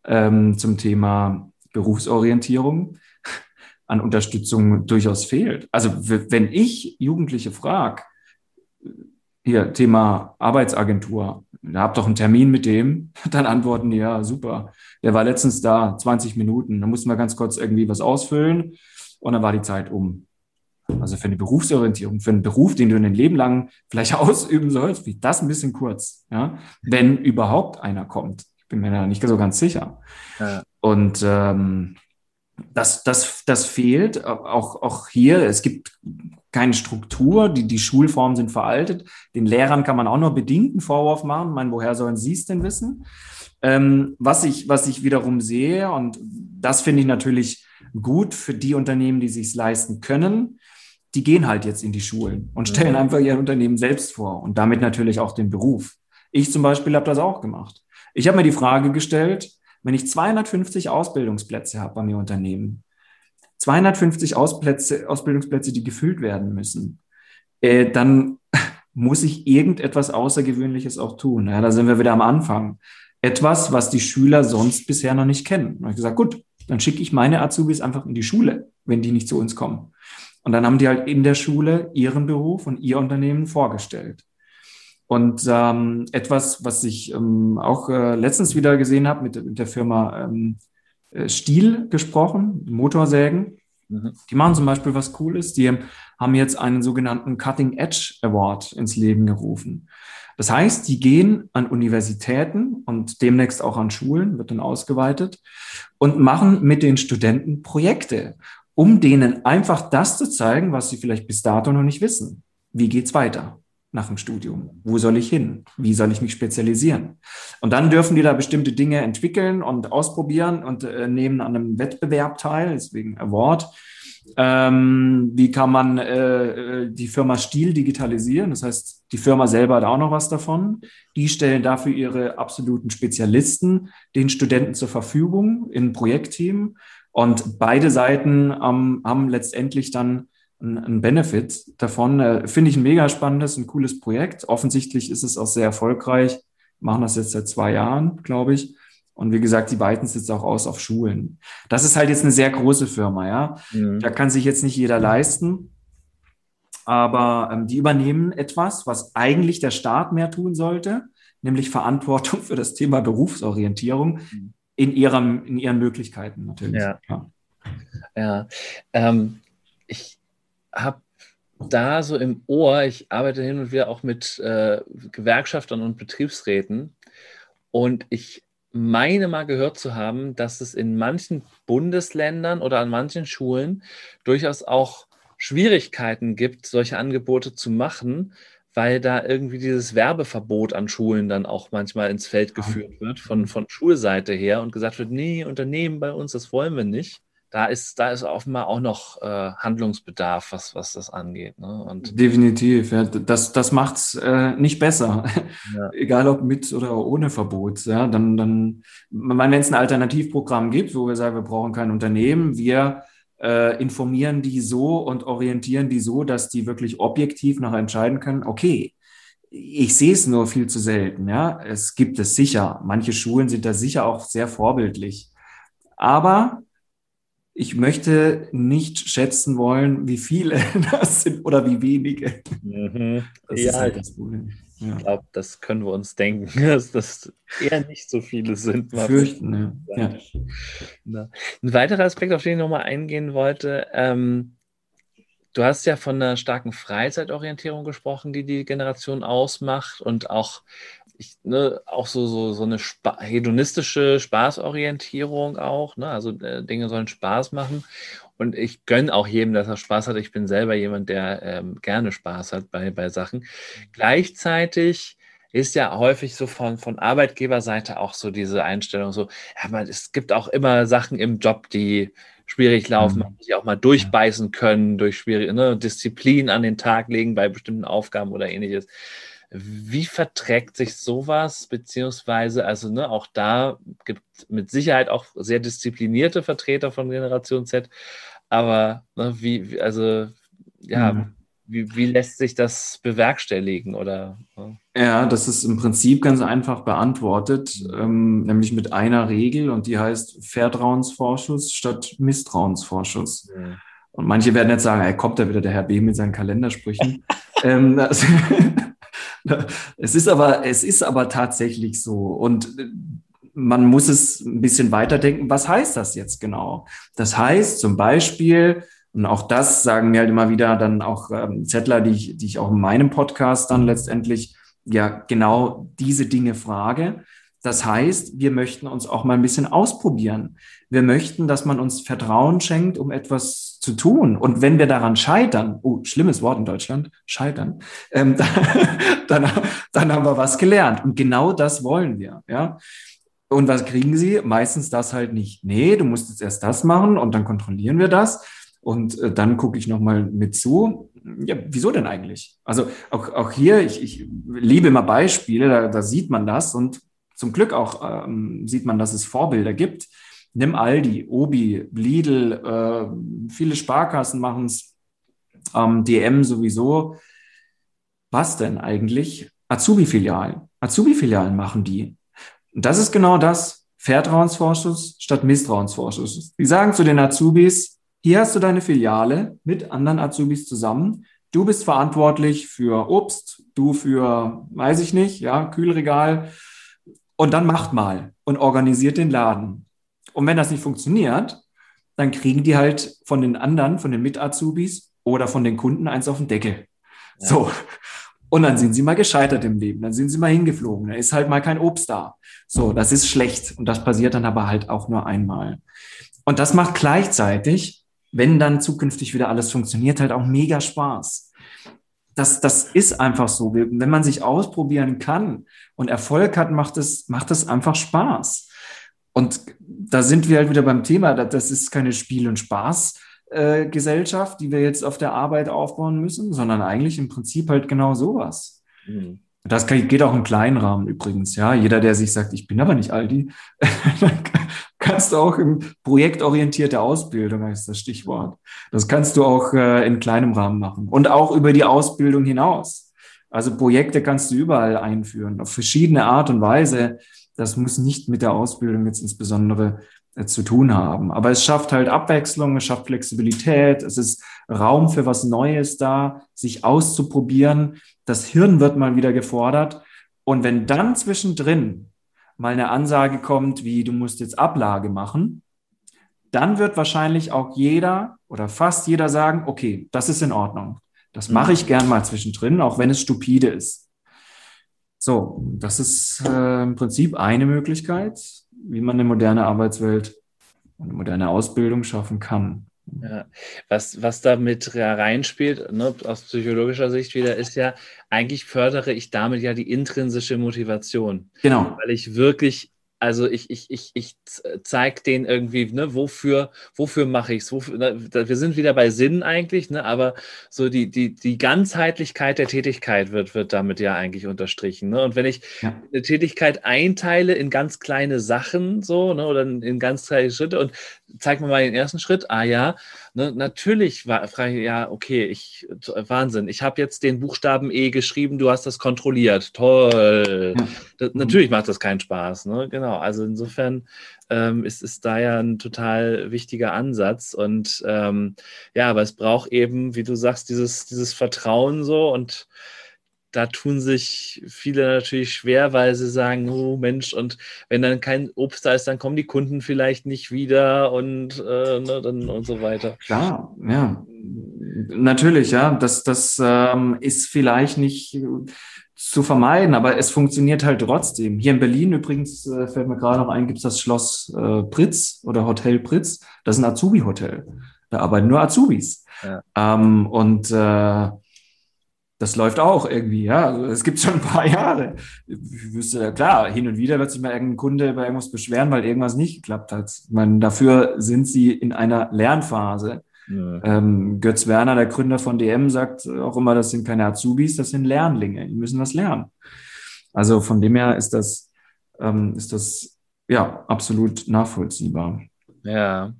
[SPEAKER 2] ähm, zum Thema Berufsorientierung an Unterstützung durchaus fehlt. Also wenn ich Jugendliche frage, hier Thema Arbeitsagentur, da habt doch einen Termin mit dem, dann antworten die, ja, super. Der war letztens da, 20 Minuten, da mussten wir ganz kurz irgendwie was ausfüllen und dann war die Zeit um. Also für eine Berufsorientierung, für einen Beruf, den du ein Leben lang vielleicht ausüben sollst, wie das ein bisschen kurz, ja, wenn überhaupt einer kommt. Ich bin mir da nicht so ganz sicher. Ja. Und ähm, das, das, das fehlt auch, auch hier. Es gibt keine Struktur, die, die Schulformen sind veraltet. Den Lehrern kann man auch nur bedingten Vorwurf machen. Ich meine, woher sollen sie es denn wissen? Ähm, was, ich, was ich wiederum sehe, und das finde ich natürlich gut für die Unternehmen, die sich leisten können, die gehen halt jetzt in die Schulen und stellen mhm. einfach ihr Unternehmen selbst vor und damit natürlich auch den Beruf. Ich zum Beispiel habe das auch gemacht. Ich habe mir die Frage gestellt, wenn ich 250 Ausbildungsplätze habe bei mir Unternehmen, 250 Ausplätze, Ausbildungsplätze, die gefüllt werden müssen, äh, dann muss ich irgendetwas Außergewöhnliches auch tun. Ja, da sind wir wieder am Anfang. Etwas, was die Schüler sonst bisher noch nicht kennen. Und ich gesagt, gut, dann schicke ich meine Azubis einfach in die Schule, wenn die nicht zu uns kommen. Und dann haben die halt in der Schule ihren Beruf und ihr Unternehmen vorgestellt. Und ähm, etwas, was ich ähm, auch äh, letztens wieder gesehen habe, mit, mit der Firma ähm, äh, Stiel gesprochen, Motorsägen. Mhm. Die machen zum Beispiel was Cooles. Die haben jetzt einen sogenannten Cutting Edge Award ins Leben gerufen. Das heißt, die gehen an Universitäten und demnächst auch an Schulen, wird dann ausgeweitet, und machen mit den Studenten Projekte, um denen einfach das zu zeigen, was sie vielleicht bis dato noch nicht wissen. Wie geht's weiter? nach dem Studium? Wo soll ich hin? Wie soll ich mich spezialisieren? Und dann dürfen die da bestimmte Dinge entwickeln und ausprobieren und äh, nehmen an einem Wettbewerb teil, deswegen Award. Ähm, wie kann man äh, äh, die Firma Stil digitalisieren? Das heißt, die Firma selber hat auch noch was davon. Die stellen dafür ihre absoluten Spezialisten den Studenten zur Verfügung in Projektteam. Und beide Seiten ähm, haben letztendlich dann ein, Benefit davon. Äh, finde ich ein mega spannendes, ein cooles Projekt. Offensichtlich ist es auch sehr erfolgreich. Machen das jetzt seit zwei Jahren, glaube ich. Und wie gesagt, die weiten es jetzt auch aus auf Schulen. Das ist halt jetzt eine sehr große Firma, ja. Mhm. Da kann sich jetzt nicht jeder leisten. Aber ähm, die übernehmen etwas, was eigentlich der Staat mehr tun sollte, nämlich Verantwortung für das Thema Berufsorientierung mhm. In, ihrem, in ihren Möglichkeiten natürlich.
[SPEAKER 1] Ja. Ja, ja. Ähm, ich habe da so im Ohr, ich arbeite hin und wieder auch mit äh, Gewerkschaftern und Betriebsräten und ich meine mal gehört zu haben, dass es in manchen Bundesländern oder an manchen Schulen durchaus auch Schwierigkeiten gibt, solche Angebote zu machen, weil da irgendwie dieses Werbeverbot an Schulen dann auch manchmal ins Feld geführt wird von, von Schulseite her und gesagt wird, nee, Unternehmen bei uns, das wollen wir nicht da ist, da ist offenbar auch noch äh, Handlungsbedarf, was, was das angeht. Ne?
[SPEAKER 2] Und Definitiv, ja. Das, das macht es äh, nicht besser. Ja. Egal ob mit oder ohne Verbot. Ja, dann, dann, wenn es ein Alternativprogramm gibt, wo wir sagen, wir brauchen kein Unternehmen, wir äh, informieren die so und orientieren die so, dass die wirklich objektiv noch entscheiden können, okay, ich sehe es nur viel zu selten. Ja, es gibt es sicher. Manche Schulen sind da sicher auch sehr vorbildlich. Aber ich möchte nicht schätzen wollen, wie viele das sind oder wie wenige.
[SPEAKER 1] Mhm. Das ja, ist halt das Problem. Ja. Ich glaube, das können wir uns denken, dass das eher nicht so viele sind.
[SPEAKER 2] Fürchten, ja.
[SPEAKER 1] ja. Ein weiterer Aspekt, auf den ich nochmal eingehen wollte, ähm, du hast ja von einer starken Freizeitorientierung gesprochen, die die Generation ausmacht und auch ich, ne, auch so, so, so eine Spa hedonistische Spaßorientierung auch. Ne? Also äh, Dinge sollen Spaß machen. Und ich gönne auch jedem, dass er Spaß hat. Ich bin selber jemand, der ähm, gerne Spaß hat bei, bei Sachen. Gleichzeitig ist ja häufig so von, von Arbeitgeberseite auch so diese Einstellung, so, ja, man, es gibt auch immer Sachen im Job, die schwierig laufen, mhm. die auch mal durchbeißen können, durch schwierige ne, Disziplin an den Tag legen bei bestimmten Aufgaben oder ähnliches. Wie verträgt sich sowas, beziehungsweise, also ne, auch da gibt es mit Sicherheit auch sehr disziplinierte Vertreter von Generation Z, aber ne, wie, also ja, mhm. wie, wie lässt sich das bewerkstelligen oder?
[SPEAKER 2] Ne? Ja, das ist im Prinzip ganz einfach beantwortet, ähm, nämlich mit einer Regel und die heißt Vertrauensvorschuss statt Misstrauensvorschuss. Mhm. Und manche werden jetzt sagen, ey, kommt da wieder der Herr B mit seinen Kalendersprüchen. ähm, das, es ist aber, es ist aber tatsächlich so. Und äh, man muss es ein bisschen weiterdenken. Was heißt das jetzt genau? Das heißt zum Beispiel, Und auch das sagen mir halt immer wieder dann auch ähm, Zettler, die ich, die ich auch in meinem Podcast dann letztendlich ja genau diese Dinge frage. Das heißt, wir möchten uns auch mal ein bisschen ausprobieren. Wir möchten, dass man uns Vertrauen schenkt, um etwas zu tun. Und wenn wir daran scheitern, oh, schlimmes Wort in Deutschland, scheitern, ähm, dann, dann haben wir was gelernt. Und genau das wollen wir, ja. Und was kriegen sie? Meistens das halt nicht. Nee, du musst jetzt erst das machen und dann kontrollieren wir das. Und äh, dann gucke ich nochmal mit zu. Ja, wieso denn eigentlich? Also auch, auch hier, ich, ich liebe immer Beispiele, da, da sieht man das und zum Glück auch ähm, sieht man, dass es Vorbilder gibt. Nimm Aldi, Obi, Lidl, äh, viele Sparkassen machen es, ähm, DM sowieso. Was denn eigentlich? Azubi-Filialen. Azubi-Filialen machen die. Und das ist genau das. Vertrauensvorschuss statt Misstrauensvorschuss. Die sagen zu den Azubis, hier hast du deine Filiale mit anderen Azubis zusammen. Du bist verantwortlich für Obst, du für, weiß ich nicht, ja, Kühlregal. Und dann macht mal und organisiert den Laden. Und wenn das nicht funktioniert, dann kriegen die halt von den anderen, von den Mit-Azubis oder von den Kunden eins auf den Deckel. Ja. So. Und dann sind sie mal gescheitert im Leben, dann sind sie mal hingeflogen, dann ist halt mal kein Obst da. So, das ist schlecht. Und das passiert dann aber halt auch nur einmal. Und das macht gleichzeitig wenn dann zukünftig wieder alles funktioniert, halt auch mega Spaß. Das, das ist einfach so. Wenn man sich ausprobieren kann und Erfolg hat, macht es, macht es einfach Spaß. Und da sind wir halt wieder beim Thema. Das ist keine Spiel- und Spaß-Gesellschaft, die wir jetzt auf der Arbeit aufbauen müssen, sondern eigentlich im Prinzip halt genau sowas. Mhm. Das geht auch im kleinen Rahmen übrigens. Ja, jeder, der sich sagt, ich bin aber nicht Aldi, kannst du auch im projektorientierte Ausbildung, heißt das Stichwort. Das kannst du auch äh, in kleinem Rahmen machen und auch über die Ausbildung hinaus. Also Projekte kannst du überall einführen, auf verschiedene Art und Weise. Das muss nicht mit der Ausbildung jetzt insbesondere äh, zu tun haben. Aber es schafft halt Abwechslung, es schafft Flexibilität, es ist Raum für was Neues da, sich auszuprobieren. Das Hirn wird mal wieder gefordert. Und wenn dann zwischendrin mal eine Ansage kommt, wie du musst jetzt Ablage machen, dann wird wahrscheinlich auch jeder oder fast jeder sagen, okay, das ist in Ordnung. Das mache ich gern mal zwischendrin, auch wenn es stupide ist. So, das ist äh, im Prinzip eine Möglichkeit, wie man eine moderne Arbeitswelt, eine moderne Ausbildung schaffen kann.
[SPEAKER 1] Ja, was, was da mit reinspielt, ne, aus psychologischer Sicht wieder, ist ja, eigentlich fördere ich damit ja die intrinsische Motivation.
[SPEAKER 2] Genau.
[SPEAKER 1] Weil ich wirklich also ich, ich, ich, ich zeige denen irgendwie, ne, wofür, wofür mache ich es? Ne, wir sind wieder bei Sinn eigentlich, ne, aber so die, die, die Ganzheitlichkeit der Tätigkeit wird, wird damit ja eigentlich unterstrichen. Ne? Und wenn ich ja. eine Tätigkeit einteile in ganz kleine Sachen, so, ne, oder in ganz kleine Schritte und zeig mir mal den ersten Schritt, ah ja, ne, natürlich war, frage ich, ja, okay, ich, Wahnsinn, ich habe jetzt den Buchstaben E geschrieben, du hast das kontrolliert, toll. Ja. Das, natürlich macht das keinen Spaß, ne, genau genau. Also insofern ähm, ist es da ja ein total wichtiger Ansatz. Und ähm, ja, aber es braucht eben, wie du sagst, dieses, dieses Vertrauen so und da tun sich viele natürlich schwer, weil sie sagen, oh Mensch, und wenn dann kein Obst da ist, dann kommen die Kunden vielleicht nicht wieder und, äh, ne, dann, und so weiter.
[SPEAKER 2] Klar, ja. Natürlich, ja. Das, das ähm, ist vielleicht nicht zu vermeiden, aber es funktioniert halt trotzdem. Hier in Berlin übrigens, äh, fällt mir gerade noch ein, gibt es das Schloss äh, Pritz oder Hotel Pritz. Das ist ein Azubi-Hotel. Da arbeiten nur Azubis. Ja. Ähm, und äh, das läuft auch irgendwie, ja. Also, es gibt schon ein paar Jahre. Ich wüsste, klar, hin und wieder wird sich mal irgendein Kunde bei irgendwas beschweren, weil irgendwas nicht geklappt hat. Ich meine, dafür sind sie in einer Lernphase. Ja. Ähm, Götz Werner, der Gründer von DM, sagt auch immer, das sind keine Azubis, das sind Lernlinge. Die müssen was lernen. Also von dem her ist das, ähm, ist das ja absolut nachvollziehbar.
[SPEAKER 1] Ja,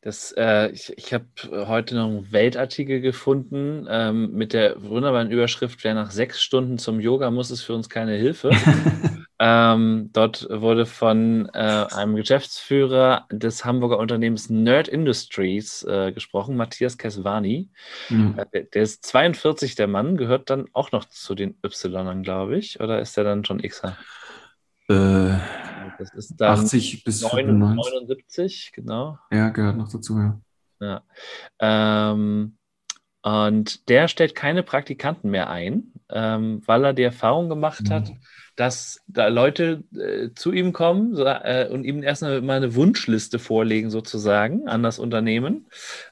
[SPEAKER 1] das, äh, ich, ich habe heute noch einen Weltartikel gefunden ähm, mit der wunderbaren Überschrift, wer nach sechs Stunden zum Yoga muss, ist für uns keine Hilfe. ähm, dort wurde von äh, einem Geschäftsführer des Hamburger Unternehmens Nerd Industries äh, gesprochen, Matthias Keswani. Mhm. Äh, der, ist 42, der Mann, gehört dann auch noch zu den Ynern, glaube ich, oder ist der dann schon Xer?
[SPEAKER 2] Äh, das ist dann 80 bis
[SPEAKER 1] 79, genau.
[SPEAKER 2] Ja, gehört noch dazu, ja.
[SPEAKER 1] Ja. Ähm, und der stellt keine Praktikanten mehr ein, ähm, weil er die Erfahrung gemacht hat, mhm dass da Leute äh, zu ihm kommen so, äh, und ihm erstmal mal eine Wunschliste vorlegen, sozusagen, an das Unternehmen.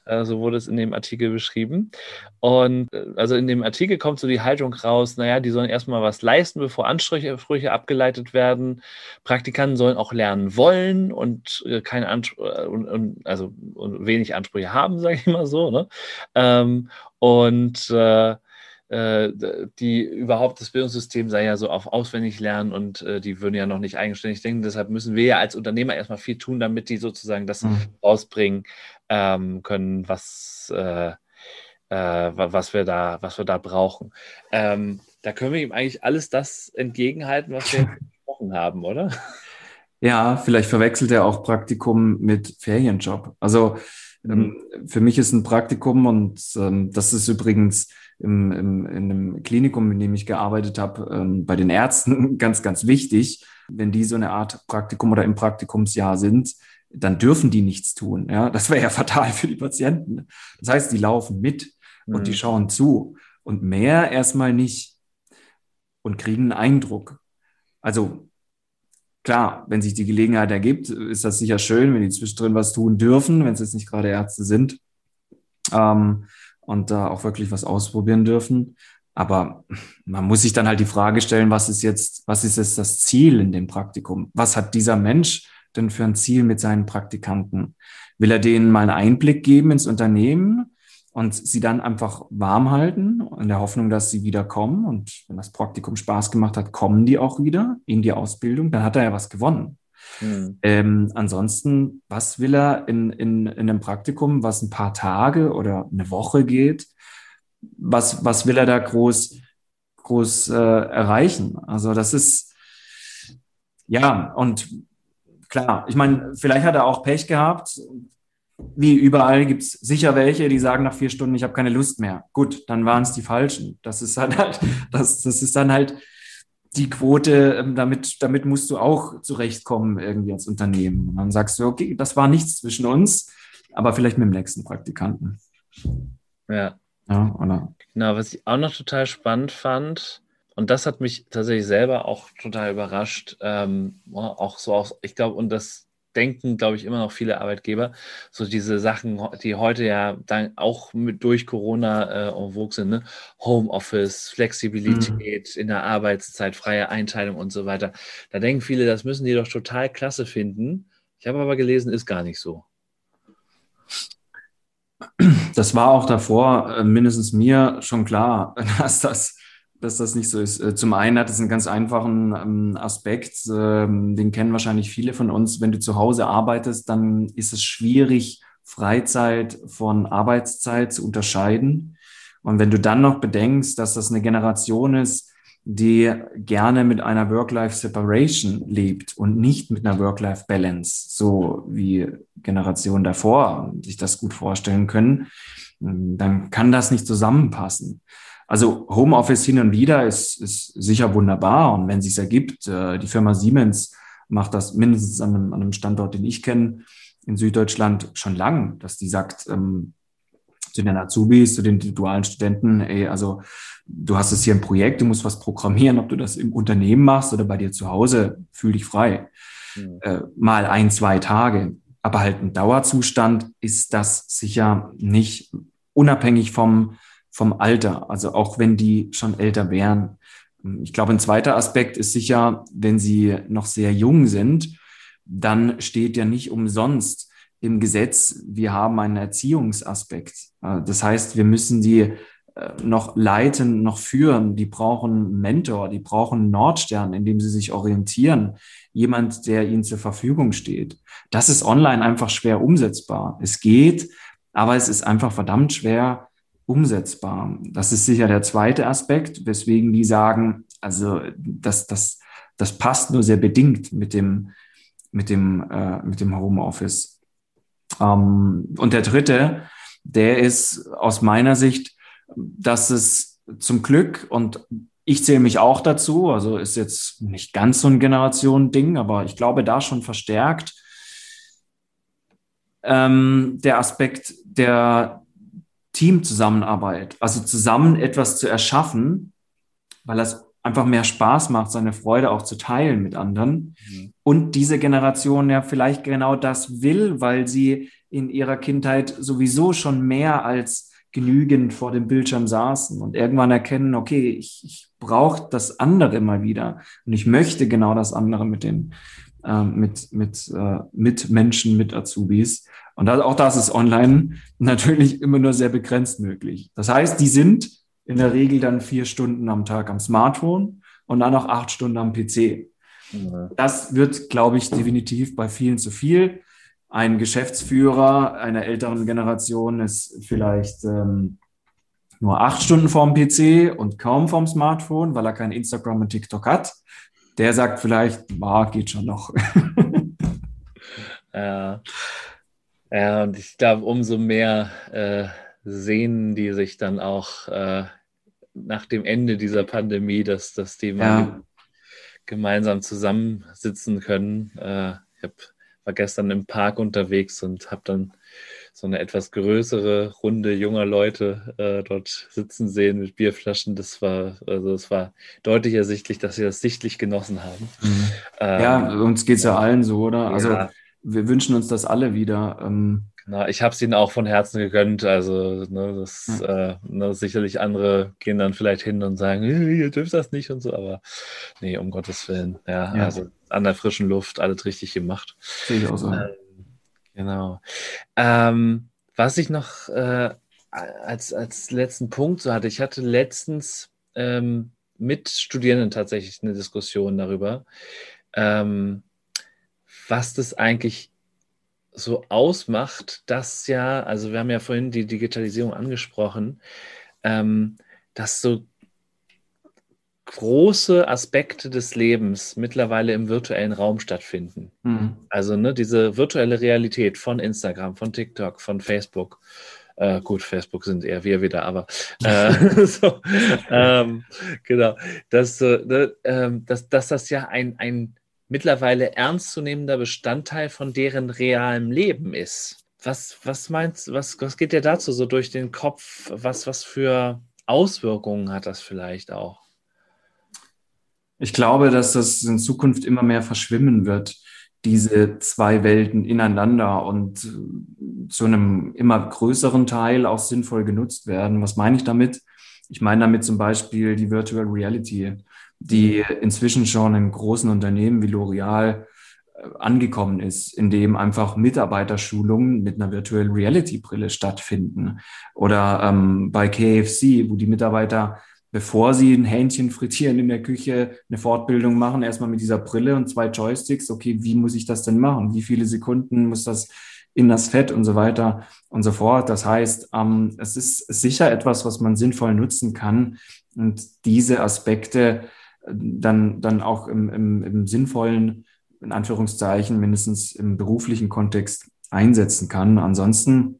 [SPEAKER 1] Äh, so wurde es in dem Artikel beschrieben. Und äh, also in dem Artikel kommt so die Haltung raus, naja, die sollen erstmal was leisten, bevor Ansprüche abgeleitet werden. Praktikanten sollen auch lernen wollen und äh, keine Ansprüche, und, und, also und wenig Ansprüche haben, sage ich mal so. Ne? Ähm, und äh, äh, die überhaupt das Bildungssystem sei ja so auf auswendig lernen und äh, die würden ja noch nicht eigenständig denken. Deshalb müssen wir ja als Unternehmer erstmal viel tun, damit die sozusagen das mhm. rausbringen ähm, können, was, äh, äh, was, wir da, was wir da brauchen. Ähm, da können wir ihm eigentlich alles das entgegenhalten, was wir gesprochen haben, oder?
[SPEAKER 2] Ja, vielleicht verwechselt er auch Praktikum mit Ferienjob. Also ähm, mhm. für mich ist ein Praktikum und ähm, das ist übrigens im, im, in einem Klinikum, in dem ich gearbeitet habe, ähm, bei den Ärzten ganz, ganz wichtig. Wenn die so eine Art Praktikum oder im Praktikumsjahr sind, dann dürfen die nichts tun. Ja, das wäre ja fatal für die Patienten. Das heißt, die laufen mit mhm. und die mhm. schauen zu und mehr erstmal nicht und kriegen einen Eindruck. Also klar, wenn sich die Gelegenheit ergibt, ist das sicher schön, wenn die zwischendrin was tun dürfen, wenn es jetzt nicht gerade Ärzte sind. Ähm, und da auch wirklich was ausprobieren dürfen. Aber man muss sich dann halt die Frage stellen, was ist jetzt, was ist jetzt das Ziel in dem Praktikum? Was hat dieser Mensch denn für ein Ziel mit seinen Praktikanten? Will er denen mal einen Einblick geben ins Unternehmen und sie dann einfach warm halten in der Hoffnung, dass sie wieder kommen? Und wenn das Praktikum Spaß gemacht hat, kommen die auch wieder in die Ausbildung, dann hat er ja was gewonnen. Mhm. Ähm, ansonsten, was will er in, in, in einem Praktikum, was ein paar Tage oder eine Woche geht? Was, was will er da groß, groß äh, erreichen? Also das ist, ja, und klar, ich meine, vielleicht hat er auch Pech gehabt. Wie überall gibt es sicher welche, die sagen nach vier Stunden, ich habe keine Lust mehr. Gut, dann waren es die Falschen. Das ist dann halt, das, das ist dann halt die Quote, ähm, damit, damit musst du auch zurechtkommen irgendwie als Unternehmen. Und dann sagst du, okay, das war nichts zwischen uns, aber vielleicht mit dem nächsten Praktikanten.
[SPEAKER 1] Ja. Ja, oder? Genau, was ich auch noch total spannend fand, und das hat mich tatsächlich selber auch total überrascht, ähm, auch so aus, ich glaube, und das denken, glaube ich, immer noch viele Arbeitgeber, so diese Sachen, die heute ja dann auch mit, durch Corona äh, en vogue sind, ne? Homeoffice, Flexibilität mhm. in der Arbeitszeit, freie Einteilung und so weiter. Da denken viele, das müssen die doch total klasse finden. Ich habe aber gelesen, ist gar nicht so.
[SPEAKER 2] Das war auch davor äh, mindestens mir schon klar, dass das dass das nicht so ist. Äh, zum einen hat es einen ganz einfachen ähm, Aspekt, ähm, den kennen wahrscheinlich viele von uns. Wenn du zu Hause arbeitest, dann ist es schwierig, Freizeit von Arbeitszeit zu unterscheiden. Und wenn du dann noch bedenkst, dass das eine Generation ist, die gerne mit einer Work-Life-Separation lebt und nicht mit einer Work-Life-Balance, so wie Generationen davor sich das gut vorstellen können, dann kann das nicht zusammenpassen. Also Homeoffice hin und wieder ist, ist sicher wunderbar. Und wenn es sich ergibt, äh, die Firma Siemens macht das mindestens an einem, an einem Standort, den ich kenne, in Süddeutschland schon lang, dass die sagt, ähm, zu den Azubis, zu den dualen Studenten, ey, also du hast es hier ein Projekt, du musst was programmieren, ob du das im Unternehmen machst oder bei dir zu Hause, fühl dich frei. Mhm. Äh, mal ein, zwei Tage. Aber halt ein Dauerzustand ist das sicher nicht unabhängig vom, vom Alter, also auch wenn die schon älter wären. Ich glaube, ein zweiter Aspekt ist sicher, wenn sie noch sehr jung sind, dann steht ja nicht umsonst im Gesetz, wir haben einen Erziehungsaspekt. Äh, das heißt, wir müssen die äh, noch leiten, noch führen. Die brauchen Mentor, die brauchen Nordstern, in dem sie sich orientieren. Jemand, der ihnen zur Verfügung steht. Das ist online einfach schwer umsetzbar. Es geht, aber es ist einfach verdammt schwer, umsetzbar. Das ist sicher der zweite Aspekt, weswegen die sagen, also das, das, das passt nur sehr bedingt mit dem, mit dem, äh, mit dem Homeoffice. Ähm, und der dritte, der ist aus meiner Sicht, dass es zum Glück und ich zähle mich auch dazu, also ist jetzt nicht ganz so ein Generationending, aber ich glaube da schon verstärkt, ähm, der Aspekt der Teamzusammenarbeit, also zusammen etwas zu erschaffen, weil das einfach mehr Spaß macht, seine Freude auch zu teilen mit anderen. Mhm. Und diese Generation ja vielleicht genau das will, weil sie in ihrer Kindheit sowieso schon mehr als genügend vor dem Bildschirm saßen und irgendwann erkennen, okay, ich, ich brauche das andere mal wieder und ich möchte genau das andere mit den mit mit äh, mit Menschen, mit Azubis. Und auch das ist online natürlich immer nur sehr begrenzt möglich. Das heißt, die sind in der Regel dann vier Stunden am Tag am Smartphone und dann noch acht Stunden am PC. Das wird, glaube ich, definitiv bei vielen zu viel. Ein Geschäftsführer einer älteren Generation ist vielleicht ähm, nur acht Stunden vorm PC und kaum vorm Smartphone, weil er kein Instagram und TikTok hat. Der sagt vielleicht, ah, geht schon noch.
[SPEAKER 1] ja. ja, und ich glaube, umso mehr äh, sehen die sich dann auch äh, nach dem Ende dieser Pandemie, dass, dass die mal ja. gemeinsam zusammensitzen können. Äh, ich hab, war gestern im Park unterwegs und habe dann so eine etwas größere Runde junger Leute äh, dort sitzen sehen mit Bierflaschen. Das war, also es war deutlich ersichtlich, dass sie das sichtlich genossen haben.
[SPEAKER 2] Mhm. Ähm, ja, uns geht es ja, ja, allen so, oder? Also ja. wir wünschen uns das alle wieder. Ähm,
[SPEAKER 1] na, ich habe es ihnen auch von Herzen gegönnt. Also, ne, das mhm. äh, ne, sicherlich andere gehen dann vielleicht hin und sagen, ihr dürft das nicht und so, aber nee, um Gottes Willen. Ja, ja. also an der frischen Luft, alles richtig gemacht. Sehe ich auch so. Ähm, genau. Ähm, was ich noch äh, als, als letzten Punkt so hatte, ich hatte letztens ähm, mit Studierenden tatsächlich eine Diskussion darüber, ähm, was das eigentlich so ausmacht, dass ja, also wir haben ja vorhin die Digitalisierung angesprochen, ähm, dass so große Aspekte des Lebens mittlerweile im virtuellen Raum stattfinden. Mhm. Also ne, diese virtuelle Realität von Instagram, von TikTok, von Facebook. Äh, gut, Facebook sind eher wir wieder, aber äh, so, ähm, genau, dass, äh, ne, ähm, dass, dass das ja ein, ein mittlerweile ernstzunehmender Bestandteil von deren realem Leben ist. Was, was meinst was, was geht dir dazu so durch den Kopf? Was, was für Auswirkungen hat das vielleicht auch?
[SPEAKER 2] Ich glaube, dass das in Zukunft immer mehr verschwimmen wird, diese zwei Welten ineinander und zu einem immer größeren Teil auch sinnvoll genutzt werden. Was meine ich damit? Ich meine damit zum Beispiel die Virtual Reality die inzwischen schon in großen Unternehmen wie L'Oreal äh, angekommen ist, in dem einfach Mitarbeiterschulungen mit einer Virtual Reality Brille stattfinden. Oder ähm, bei KFC, wo die Mitarbeiter, bevor sie ein Hähnchen frittieren in der Küche, eine Fortbildung machen, erstmal mit dieser Brille und zwei Joysticks. Okay, wie muss ich das denn machen? Wie viele Sekunden muss das in das Fett und so weiter und so fort. Das heißt, ähm, es ist sicher etwas, was man sinnvoll nutzen kann. Und diese Aspekte dann, dann auch im, im, im sinnvollen, in Anführungszeichen, mindestens im beruflichen Kontext einsetzen kann. Ansonsten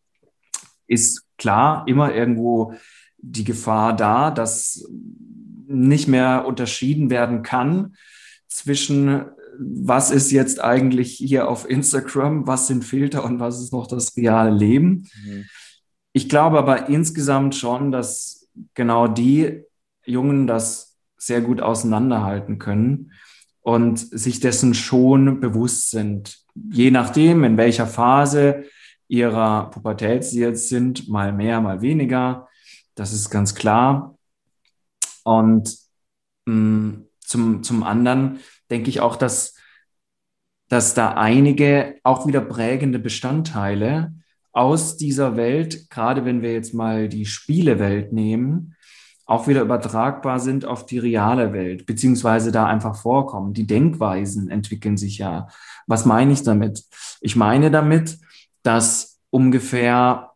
[SPEAKER 2] ist klar immer irgendwo die Gefahr da, dass nicht mehr unterschieden werden kann zwischen was ist jetzt eigentlich hier auf Instagram, was sind Filter und was ist noch das reale Leben. Mhm. Ich glaube aber insgesamt schon, dass genau die Jungen das sehr gut auseinanderhalten können und sich dessen schon bewusst sind. Je nachdem, in welcher Phase ihrer Pubertät sie jetzt sind, mal mehr, mal weniger. Das ist ganz klar. Und mh, mm, zum, zum anderen denke ich auch, dass, dass da einige auch wieder prägende Bestandteile aus dieser Welt, gerade wenn wir jetzt mal die Spielewelt nehmen, auch wieder übertragbar sind auf die reale Welt, beziehungsweise da einfach vorkommen. Die Denkweisen entwickeln sich ja. Was meine ich damit? Ich meine damit, dass ungefähr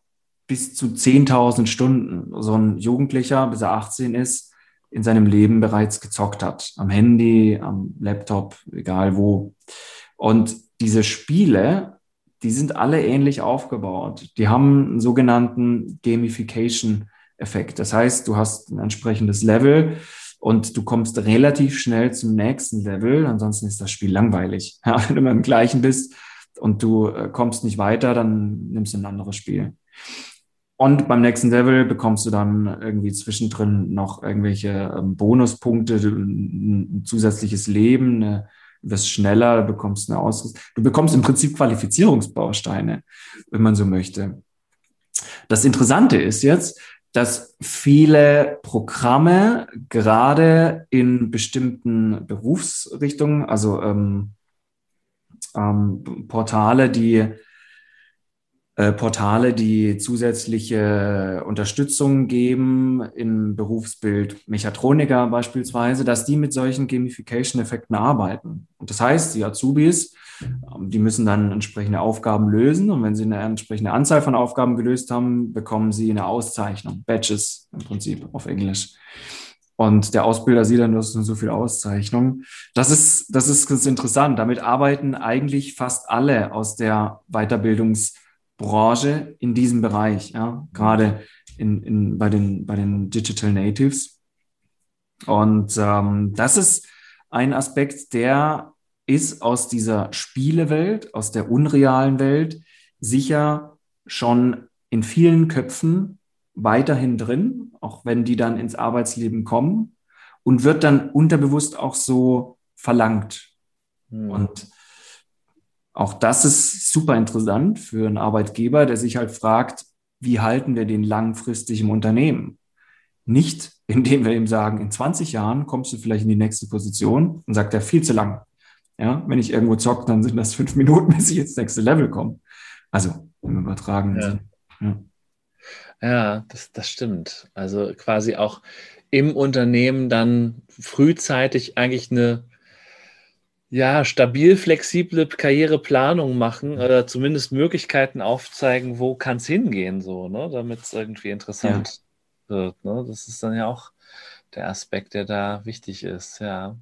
[SPEAKER 2] bis zu 10.000 Stunden so ein Jugendlicher, bis er 18 ist, in seinem Leben bereits gezockt hat. Am Handy, am Laptop, egal wo. Und diese Spiele, die sind alle ähnlich aufgebaut. Die haben einen sogenannten Gamification Effekt. Das heißt, du hast ein entsprechendes Level und du kommst relativ schnell zum nächsten Level. Ansonsten ist das Spiel langweilig. Ja, wenn du beim gleichen bist, und du äh, kommst nicht weiter, dann nimmst du ein anderes Spiel. Und beim nächsten Level bekommst du dann irgendwie zwischendrin noch irgendwelche ähm, Bonuspunkte, ein, zusätzliches Leben, eine, wirst schneller, du bekommst eine Ausrüstung. Du bekommst im Prinzip Qualifizierungsbausteine, wenn man so möchte. Das Interessante ist jetzt, dass viele Programme gerade in bestimmten Berufsrichtungen, also ähm, ähm, Portale, die äh, Portale, die zusätzliche Unterstützung geben im Berufsbild Mechatroniker beispielsweise, dass die mit solchen Gamification-Effekten arbeiten. Und das heißt, die Azubis, ähm, die müssen dann entsprechende Aufgaben lösen und wenn sie eine entsprechende Anzahl von Aufgaben gelöst haben, bekommen sie eine Auszeichnung, Badges im Prinzip auf Englisch. Und der Ausbilder sieht dann, hast so viel Auszeichnung. Das ist, das ist ganz interessant. Damit arbeiten eigentlich fast alle aus der Weiterbildungs- Branche in diesem Bereich, ja, gerade in, in, bei, den, bei den Digital Natives. Und ähm, das ist ein Aspekt, der ist aus dieser Spielewelt, aus der unrealen Welt sicher schon in vielen Köpfen weiterhin drin, auch wenn die dann ins Arbeitsleben kommen und wird dann unterbewusst auch so verlangt. Hm. Und auch das ist super interessant für einen Arbeitgeber, der sich halt fragt, wie halten wir den langfristig im Unternehmen? Nicht, indem wir ihm sagen, in 20 Jahren kommst du vielleicht in die nächste Position und sagt er viel zu lang. Ja, wenn ich irgendwo zocke, dann sind das fünf Minuten, bis ich ins nächste Level komme. Also im übertragenen ja.
[SPEAKER 1] Ja, ja das, das stimmt. Also quasi auch im Unternehmen dann frühzeitig eigentlich eine ja, stabil, flexible Karriereplanung machen oder zumindest Möglichkeiten aufzeigen, wo kann es hingehen, so, ne, damit es irgendwie interessant ja. wird. Ne? Das ist dann ja auch der Aspekt, der da wichtig ist, ja.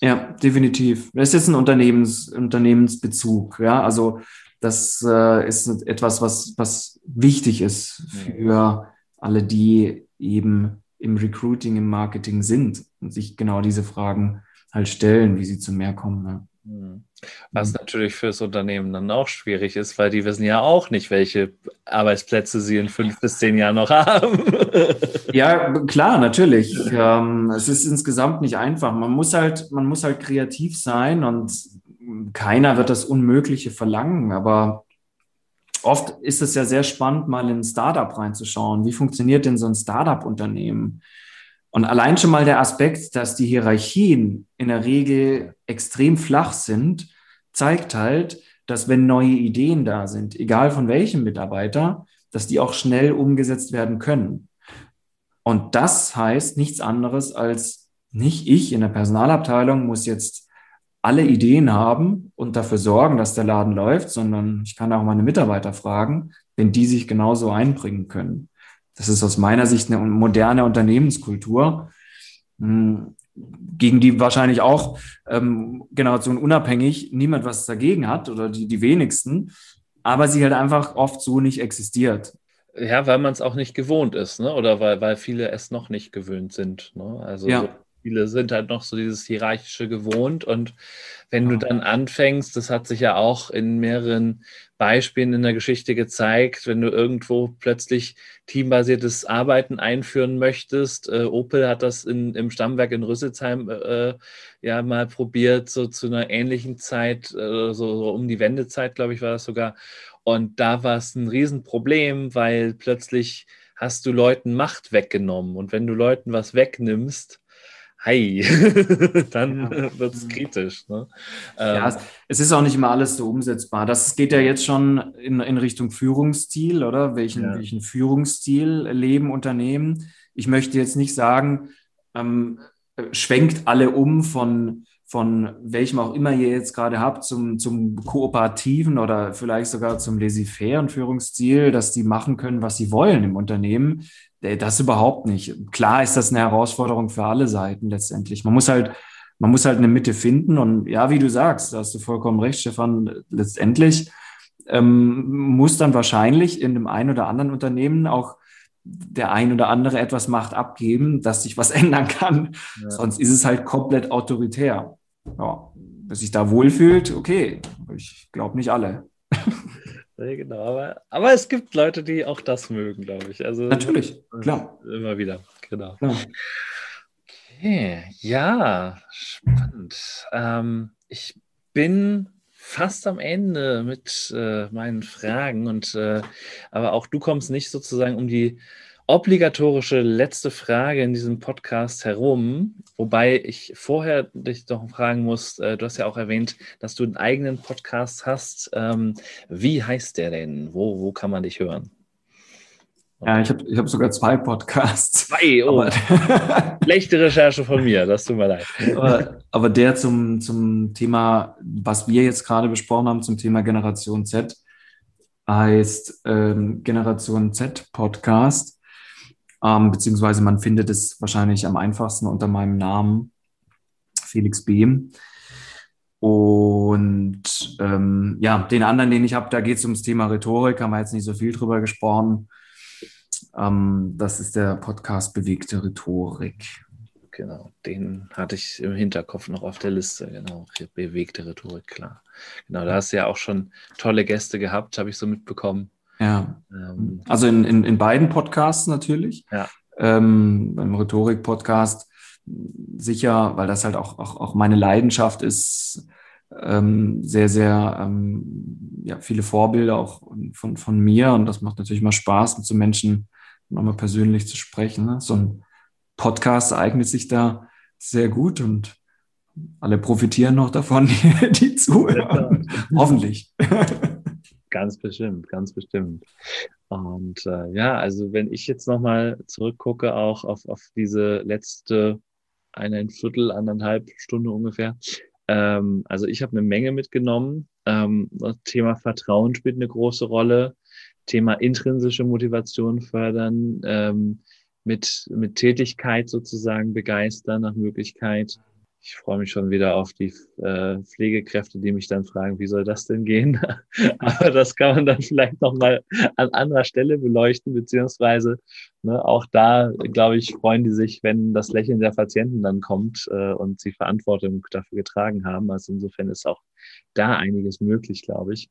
[SPEAKER 2] Ja, definitiv. Das ist jetzt ein Unternehmens, Unternehmensbezug, ja. Also das äh, ist etwas, was, was wichtig ist für alle, die eben im Recruiting, im Marketing sind und sich genau diese Fragen halt stellen, wie sie zu mehr kommen. Ne?
[SPEAKER 1] Hm. Was natürlich fürs Unternehmen dann auch schwierig ist, weil die wissen ja auch nicht, welche Arbeitsplätze sie in fünf bis zehn Jahren noch haben.
[SPEAKER 2] ja, klar, natürlich. Ähm, es ist insgesamt nicht einfach. Man muss halt, man muss halt kreativ sein und keiner wird das Unmögliche verlangen, aber oft ist es ja sehr spannend, mal in ein Startup reinzuschauen. Wie funktioniert denn so ein Startup-Unternehmen? Und allein schon mal der Aspekt, dass die Hierarchien in der Regel extrem flach sind, zeigt halt, dass wenn neue Ideen da sind, egal von welchem Mitarbeiter, dass die auch schnell umgesetzt werden können. Und das heißt nichts anderes als nicht ich in der Personalabteilung muss jetzt alle Ideen haben und dafür sorgen, dass der Laden läuft, sondern ich kann auch meine Mitarbeiter fragen, wenn die sich genauso einbringen können. Das ist aus meiner Sicht eine moderne Unternehmenskultur, hm, gegen die wahrscheinlich auch ähm, Generation unabhängig niemand was dagegen hat oder die, die wenigsten, aber sie halt einfach oft so nicht existiert.
[SPEAKER 1] Ja, weil man es auch nicht gewohnt ist, ne? oder weil, weil viele es noch nicht gewöhnt sind. Ne? Also ja. so viele sind halt noch so dieses Hierarchische gewohnt und wenn du dann anfängst, das hat sich ja auch in mehreren Beispielen in der Geschichte gezeigt, wenn du irgendwo plötzlich teambasiertes Arbeiten einführen möchtest. Äh, Opel hat das in, im Stammwerk in Rüsselsheim äh, ja mal probiert, so zu einer ähnlichen Zeit, äh, so, so um die Wendezeit, glaube ich, war das sogar. Und da war es ein Riesenproblem, weil plötzlich hast du Leuten Macht weggenommen. Und wenn du Leuten was wegnimmst, Hi, dann ja. wird es kritisch. Ne?
[SPEAKER 2] ja, ähm, es ist auch nicht immer alles so umsetzbar. Das geht ja jetzt schon in, in Richtung Führungsstil, oder? Welchen, ja. welchen Führungsstil leben Unternehmen? Ich möchte jetzt nicht sagen, ähm, schwenkt alle um von, von welchem auch immer ihr jetzt gerade habt, zum, zum kooperativen oder vielleicht sogar zum laissez-faire Führungsstil, dass die machen können, was sie wollen im Unternehmen. Äh, das überhaupt nicht. Klar ist das eine Herausforderung für alle Seiten letztendlich. Man muss halt, man muss halt eine Mitte finden. Und ja, wie du sagst, da hast du vollkommen recht, Stefan, letztendlich ähm, muss dann wahrscheinlich in dem einen oder anderen Unternehmen auch der ein oder andere etwas Macht abgeben, dass sich was ändern kann. Ja. Sonst ist es halt komplett autoritär. Ja, wer sich da wohlfühlt, okay. Ich glaube nicht alle.
[SPEAKER 1] Ja, genau, aber, aber es gibt Leute, die auch das mögen, glaube ich. Also,
[SPEAKER 2] Natürlich, klar.
[SPEAKER 1] Immer wieder, genau. Klar. Okay, ja, spannend. Ähm, ich bin fast am Ende mit äh, meinen Fragen und äh, aber auch du kommst nicht sozusagen um die obligatorische letzte Frage in diesem Podcast herum, wobei ich vorher dich doch fragen muss, äh, du hast ja auch erwähnt, dass du einen eigenen Podcast hast. Ähm, wie heißt der denn? Wo, wo kann man dich hören?
[SPEAKER 2] Ja, ich habe ich hab sogar zwei Podcasts.
[SPEAKER 1] Zwei, oh. Schlechte Recherche von mir, das tut mir leid.
[SPEAKER 2] Aber, aber der zum, zum Thema, was wir jetzt gerade besprochen haben, zum Thema Generation Z, heißt ähm, Generation Z Podcast. Ähm, beziehungsweise man findet es wahrscheinlich am einfachsten unter meinem Namen, Felix Behm. Und ähm, ja, den anderen, den ich habe, da geht es ums Thema Rhetorik, haben wir jetzt nicht so viel drüber gesprochen. Ähm, das ist der Podcast Bewegte Rhetorik.
[SPEAKER 1] Genau, den hatte ich im Hinterkopf noch auf der Liste. Genau, bewegte Rhetorik, klar. Genau, da hast du ja auch schon tolle Gäste gehabt, habe ich so mitbekommen.
[SPEAKER 2] Ja. Ähm, also in, in, in beiden Podcasts natürlich.
[SPEAKER 1] Ja.
[SPEAKER 2] Ähm, beim Rhetorik-Podcast sicher, weil das halt auch, auch, auch meine Leidenschaft ist, ähm, sehr, sehr ähm, ja, viele Vorbilder auch von, von mir und das macht natürlich mal Spaß, mit so Menschen nochmal persönlich zu sprechen. Ne? So ein Podcast eignet sich da sehr gut und alle profitieren noch davon, die, die zuhören. Hoffentlich.
[SPEAKER 1] Ganz bestimmt, ganz bestimmt. Und äh, ja, also wenn ich jetzt nochmal zurückgucke, auch auf, auf diese letzte eine Viertel, anderthalb Stunde ungefähr, ähm, also ich habe eine Menge mitgenommen. Ähm, das Thema Vertrauen spielt eine große Rolle. Thema intrinsische Motivation fördern, ähm, mit, mit Tätigkeit sozusagen begeistern nach Möglichkeit. Ich freue mich schon wieder auf die äh, Pflegekräfte, die mich dann fragen, wie soll das denn gehen? Aber das kann man dann vielleicht nochmal an anderer Stelle beleuchten, beziehungsweise ne, auch da, glaube ich, freuen die sich, wenn das Lächeln der Patienten dann kommt äh, und sie Verantwortung dafür getragen haben. Also insofern ist auch da einiges möglich, glaube ich.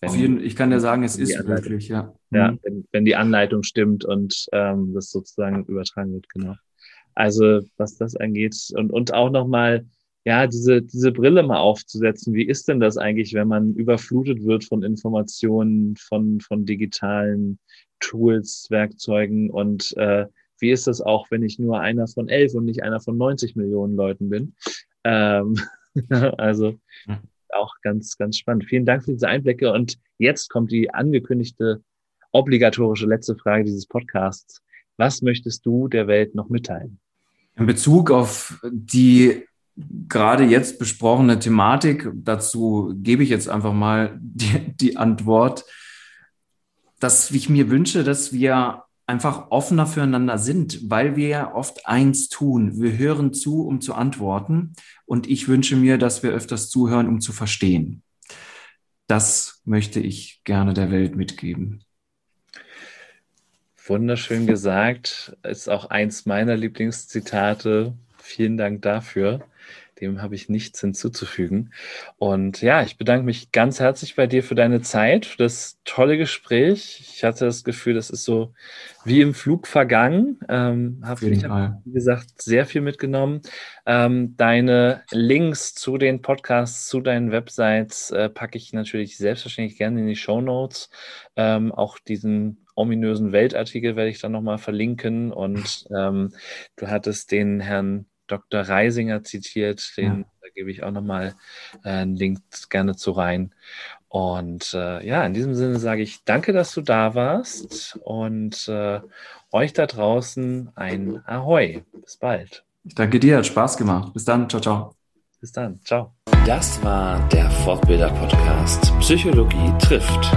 [SPEAKER 2] Wenn, Auf jeden, ich kann dir sagen, es ist möglich, ja.
[SPEAKER 1] Ja, mhm. wenn, wenn die Anleitung stimmt und ähm, das sozusagen übertragen wird, genau. Also was das angeht und, und auch nochmal, ja, diese, diese Brille mal aufzusetzen. Wie ist denn das eigentlich, wenn man überflutet wird von Informationen, von, von digitalen Tools, Werkzeugen und äh, wie ist das auch, wenn ich nur einer von elf und nicht einer von 90 Millionen Leuten bin? Ähm, also auch ganz, ganz spannend. Vielen Dank für diese Einblicke. Und jetzt kommt die angekündigte obligatorische letzte Frage dieses Podcasts. Was möchtest du der Welt noch mitteilen?
[SPEAKER 2] In Bezug auf die gerade jetzt besprochene Thematik, dazu gebe ich jetzt einfach mal die, die Antwort, dass ich mir wünsche, dass wir einfach offener füreinander sind, weil wir ja oft eins tun. Wir hören zu, um zu antworten. Und ich wünsche mir, dass wir öfters zuhören, um zu verstehen. Das möchte ich gerne der Welt mitgeben.
[SPEAKER 1] Wunderschön gesagt. Ist auch eins meiner Lieblingszitate. Vielen Dank dafür. Dem habe ich nichts hinzuzufügen. Und ja, ich bedanke mich ganz herzlich bei dir für deine Zeit, für das tolle Gespräch. Ich hatte das Gefühl, das ist so wie im Flug vergangen. Ähm, habe, ich wie gesagt, sehr viel mitgenommen. Ähm, deine Links zu den Podcasts, zu deinen Websites äh, packe ich natürlich selbstverständlich gerne in die Show Notes. Ähm, auch diesen ominösen Weltartikel werde ich dann nochmal verlinken. Und ähm, du hattest den Herrn Dr. Reisinger zitiert, den ja. da gebe ich auch nochmal äh, einen Link gerne zu rein. Und äh, ja, in diesem Sinne sage ich danke, dass du da warst und äh, euch da draußen ein Ahoi. Bis bald.
[SPEAKER 2] Ich danke dir, hat Spaß gemacht. Bis dann, ciao, ciao.
[SPEAKER 1] Bis dann, ciao. Das war der Fortbilder-Podcast Psychologie trifft.